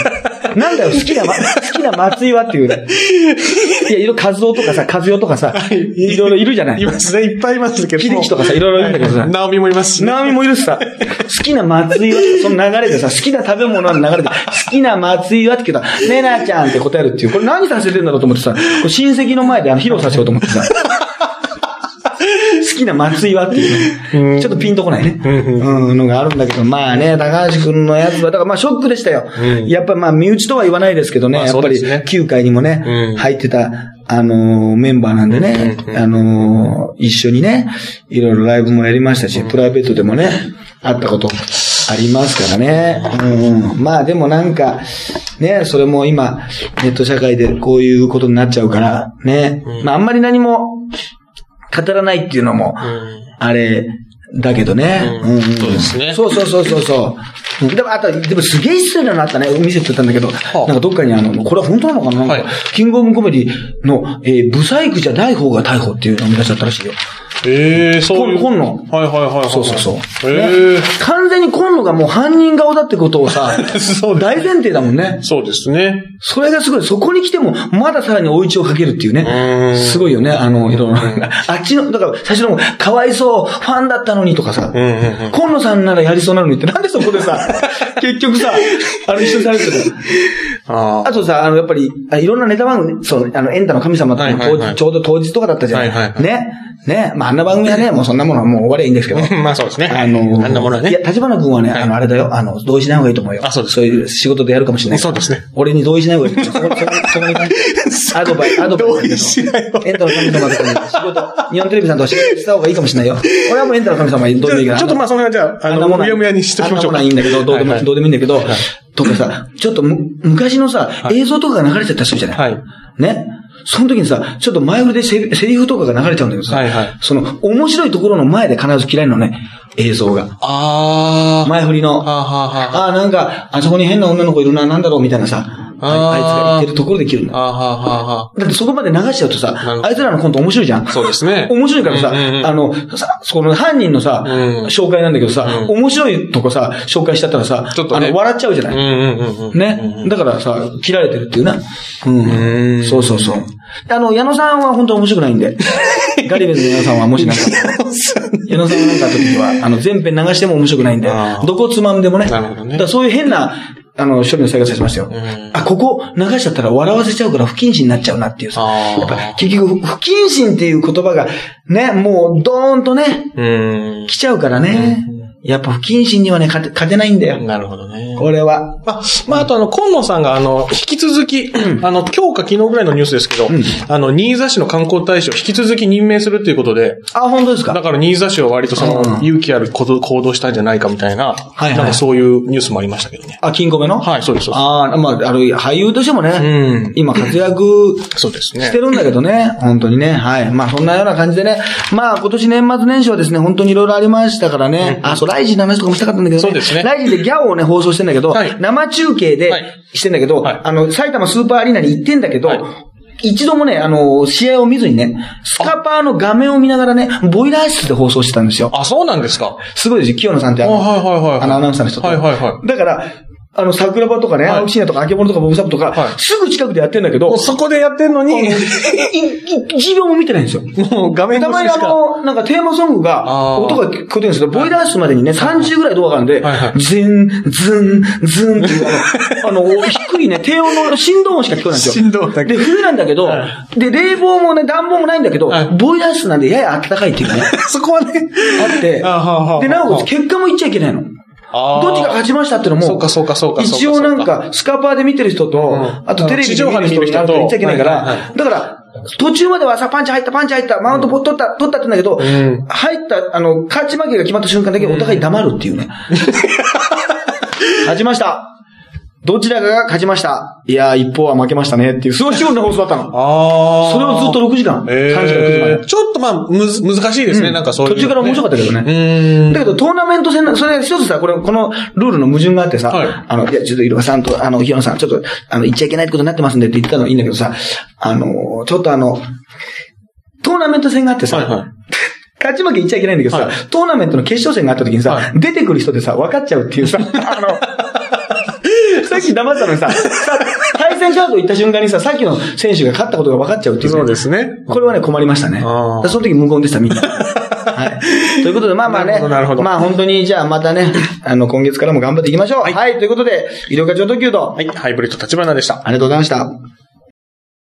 [laughs] なんだよ、好きな、好きな松井はっていうね。[laughs] いや、いろ和夫とかさ、和代とかさ、いろいろいるじゃない？いますね、いっぱいいますけど。秀樹とかさ、いろいろいるんだけどさ。直美もいますし。直美もいるしさ、好きな松井は、その流れでさ、好きな食べ物の流れで、好きな松井はって聞いたら、レナちゃんって答えるっていう。これ何させてんだろうと思ってさ、親戚の前であの披露させようと思ってさ。好きな松井はっていうね。[laughs] ちょっとピンとこないね。うん、のがあるんだけど、まあね、高橋くんのやつは、だからまあショックでしたよ。やっぱまあ身内とは言わないですけどね、やっぱり9回にもね、入ってた、あのメンバーなんでね、あの一緒にね、いろいろライブもやりましたし、プライベートでもね、会ったことありますからね。うん。まあでもなんか、ね、それも今、ネット社会でこういうことになっちゃうから、ね。まああんまり何も、語らないっていうのも、あれ、だけどね。うん、そうですね。そうそうそうそうそう。でも、あと、でもすげえ失礼なのあったね。見せてたんだけど、なんかどっかにあの、これは本当なのかな？なんか、キングオブコメディの、えー、ブサイクじゃない方が逮捕っていうのを見出しちゃったらしいよ。ええそういう。今野。はいはいはい。そうそうそう。ええ完全に今野がもう犯人顔だってことをさ、[laughs] 大前提だもんね。そうですね。それがすごい。そこに来ても、まださらに追い打ちをかけるっていうね。すごいよね。あの、いろいろ。[laughs] あっちの、だから最初のも、かわいそう、ファンだったのにとかさ、今野さんならやりそうなのにって、なんでそこでさ、[laughs] 結局さ、あの、一緒にされてるああとさ、あの、やっぱり、いろんなネタ番組、そう、あの、エンタの神様とか、ちょうど当日とかだったじゃない。ね。ね。まあ、あんな番組はね、[laughs] もうそんなものはもう終わりゃいいんですけど。[laughs] まあそうですね。あの、あんなものはね。いや、立花君はね、あの、あれだよ、あの、同意しない方がいいと思うよ。あ、そうです。そういう仕事でやるかもしれない。そうですね。俺に同意しない方がいい。[laughs] そこ、そこ、そこに関して。アドバイス、アドバイス。同意しないエンタの神様と仕事、日本テレビさんと仕事した方がいいかもしれないよ。俺はもうエンタの神様にどうでもいいから。ちょっとまあその辺はじゃあ、あの、むやむやにしておきましょうあんなものはいいんだけど、どうでも、どうでもいいんだけど、とかさ、ちょっとむ、昔のさ、映像とかが流れちゃったりするじゃないはい。ね？その時にさ、ちょっと前振りでセセリフとかが流れちゃうんだけどさ、はいはいその、面白いところの前で必ず嫌いなのね、映像が。あ前振りの。ああ、なんか、あそこに変な女の子いるな、なんだろう、みたいなさ、ああいつが言ってるところで切るんだ。あはあ、はあはだってそこまで流しちゃうとさなるほ、どあいつらのコント面白いじゃん。そうですね [laughs] 面白いからさ、うんうんうんあの、さ、その犯人のさ、うん紹介なんだけどさ、うん面白いとこさ、紹介しちゃったらさ、ちょっとねあの、笑っちゃうじゃない？うんうんうんうん。ね？だからさ、切られてるっていうな。うん。うんそうそうそう。あの、矢野さんは本当面白くないんで。[laughs] ガリベンズの矢野さんはもしなんか、矢野さんがなんかあった時は、あの、全編流しても面白くないんであ、ーどこつまんでもね。なるほどねだからそういう変な、あの、処理の生活させましたよ。んあ、ここ流しちゃったら笑わせちゃうから不謹慎になっちゃうなっていうさ。やっぱ結局、不謹慎っていう言葉が、ね、もう、ドーンとね、うん。来ちゃうからね。やっぱ不謹慎にはね、勝て勝てないんだよ。なるほどね。これは。あ、まあ、あとあの、今野さんがあの、引き続き、あの、今日か昨日ぐらいのニュースですけど、あの、新座市の観光大使を引き続き任命するっていうことで、あ、本当ですか？だから新座市は割とその、うん勇気ある行動行動したんじゃないかみたいな、はいはいなんかそういうニュースもありましたけどね。あ、金庫目の？はい、そうです。ああ、まあ、あの、俳優としてもね、うん今活躍そうですねして。るんだけどね、本当にね、はい。まあ、そんなような感じでね、まあ、今年年末年始はですね、本当にいろいろありましたからね、あ、そう、ライジンの話とかもしたかったんだけどね、そうですねライジンでギャオをね、放送してんだけど、はい生中継ではいしてんだけど、はいあの、埼玉スーパーアリーナに行ってんだけど、はい一度もね、あの、試合を見ずにね、スカパーの画面を見ながらね、ボイラー室で放送してたんですよ。あ、そうなんですか。すごいですよ、清野さんってああ、の、はいはいはい。あのアナウンサーの人と。はいはいはい。だから、あの、桜庭とかね、はい。青木真也とか、あけぼのとか、ボブサップとか、はい。すぐ近くでやってんだけど、そこでやってんのに、いい1秒も見てないんですよ。もう画面たまにあ。の、なんかテーマソングが、音が聞こえてるんですけど、ボイラー室までにね、30ぐらいドアがあるんでズン、ズン、ズンっていう、あの、[laughs] 低いね、低音の振動音しか聞こえないんですよ。振動だけ。で、冬なんだけどは、で、冷房もね、暖房もないんだけどはい、ボイラー室なんでやや暖かいっていうね、[laughs] そこはね。あって、で、なおかつ結果も言っちゃいけないの。どっちが勝ちましたってのも、そうかそうかそうか一応なんか、スカパーで見てる人と、ん。あとテレビで見てる人と。言っちゃいけないからだから、途中まではさ、パンチ入った、パンチ入った、マウント取った、取ったってんだけど、ん。入った、あの、勝ち負けが決まった瞬間だけお互い黙るっていうね。[laughs] 勝ちました。どちらかが勝ちました。いやー、一方は負けましたねっていう、すごいシュールな放送だったの。ああ。それをずっと6時間、3時から9時まで。ちょっとまあ、むず、難しいですね、なんかそういうのね。途中から面白かったけどね。うーん。だけど、トーナメント戦な、それ一つさ、これ、このルールの矛盾があってさ、はいあの、いや、ちょっと、イルカさんと、あの、ヒヨンさん、ちょっと、あの、言っちゃいけないってことになってますんでって言ったのはいいんだけどさ、あの、ちょっとあの、トーナメント戦があってさ、はいはい [laughs] 勝ち負け言っちゃいけないんだけどさ、はいトーナメントの決勝戦があった時にさ、はい出てくる人でさ、分かっちゃうっていうさ、[laughs] あの、さっき黙ってたのにさ、[laughs] さ対戦カード行った瞬間にさ、さっきの選手が勝ったことが分かっちゃうっていう、ね。そうですね。これはね、困りましたね。その時無言でした、みんな。[laughs] はい。ということで、まあまあね。なるほどまあ本当に、じゃあまたね、あの、今月からも頑張っていきましょう。はい。ということで、医療課長特急と、はい、ハイブリッド立花でした。ありがとうございました。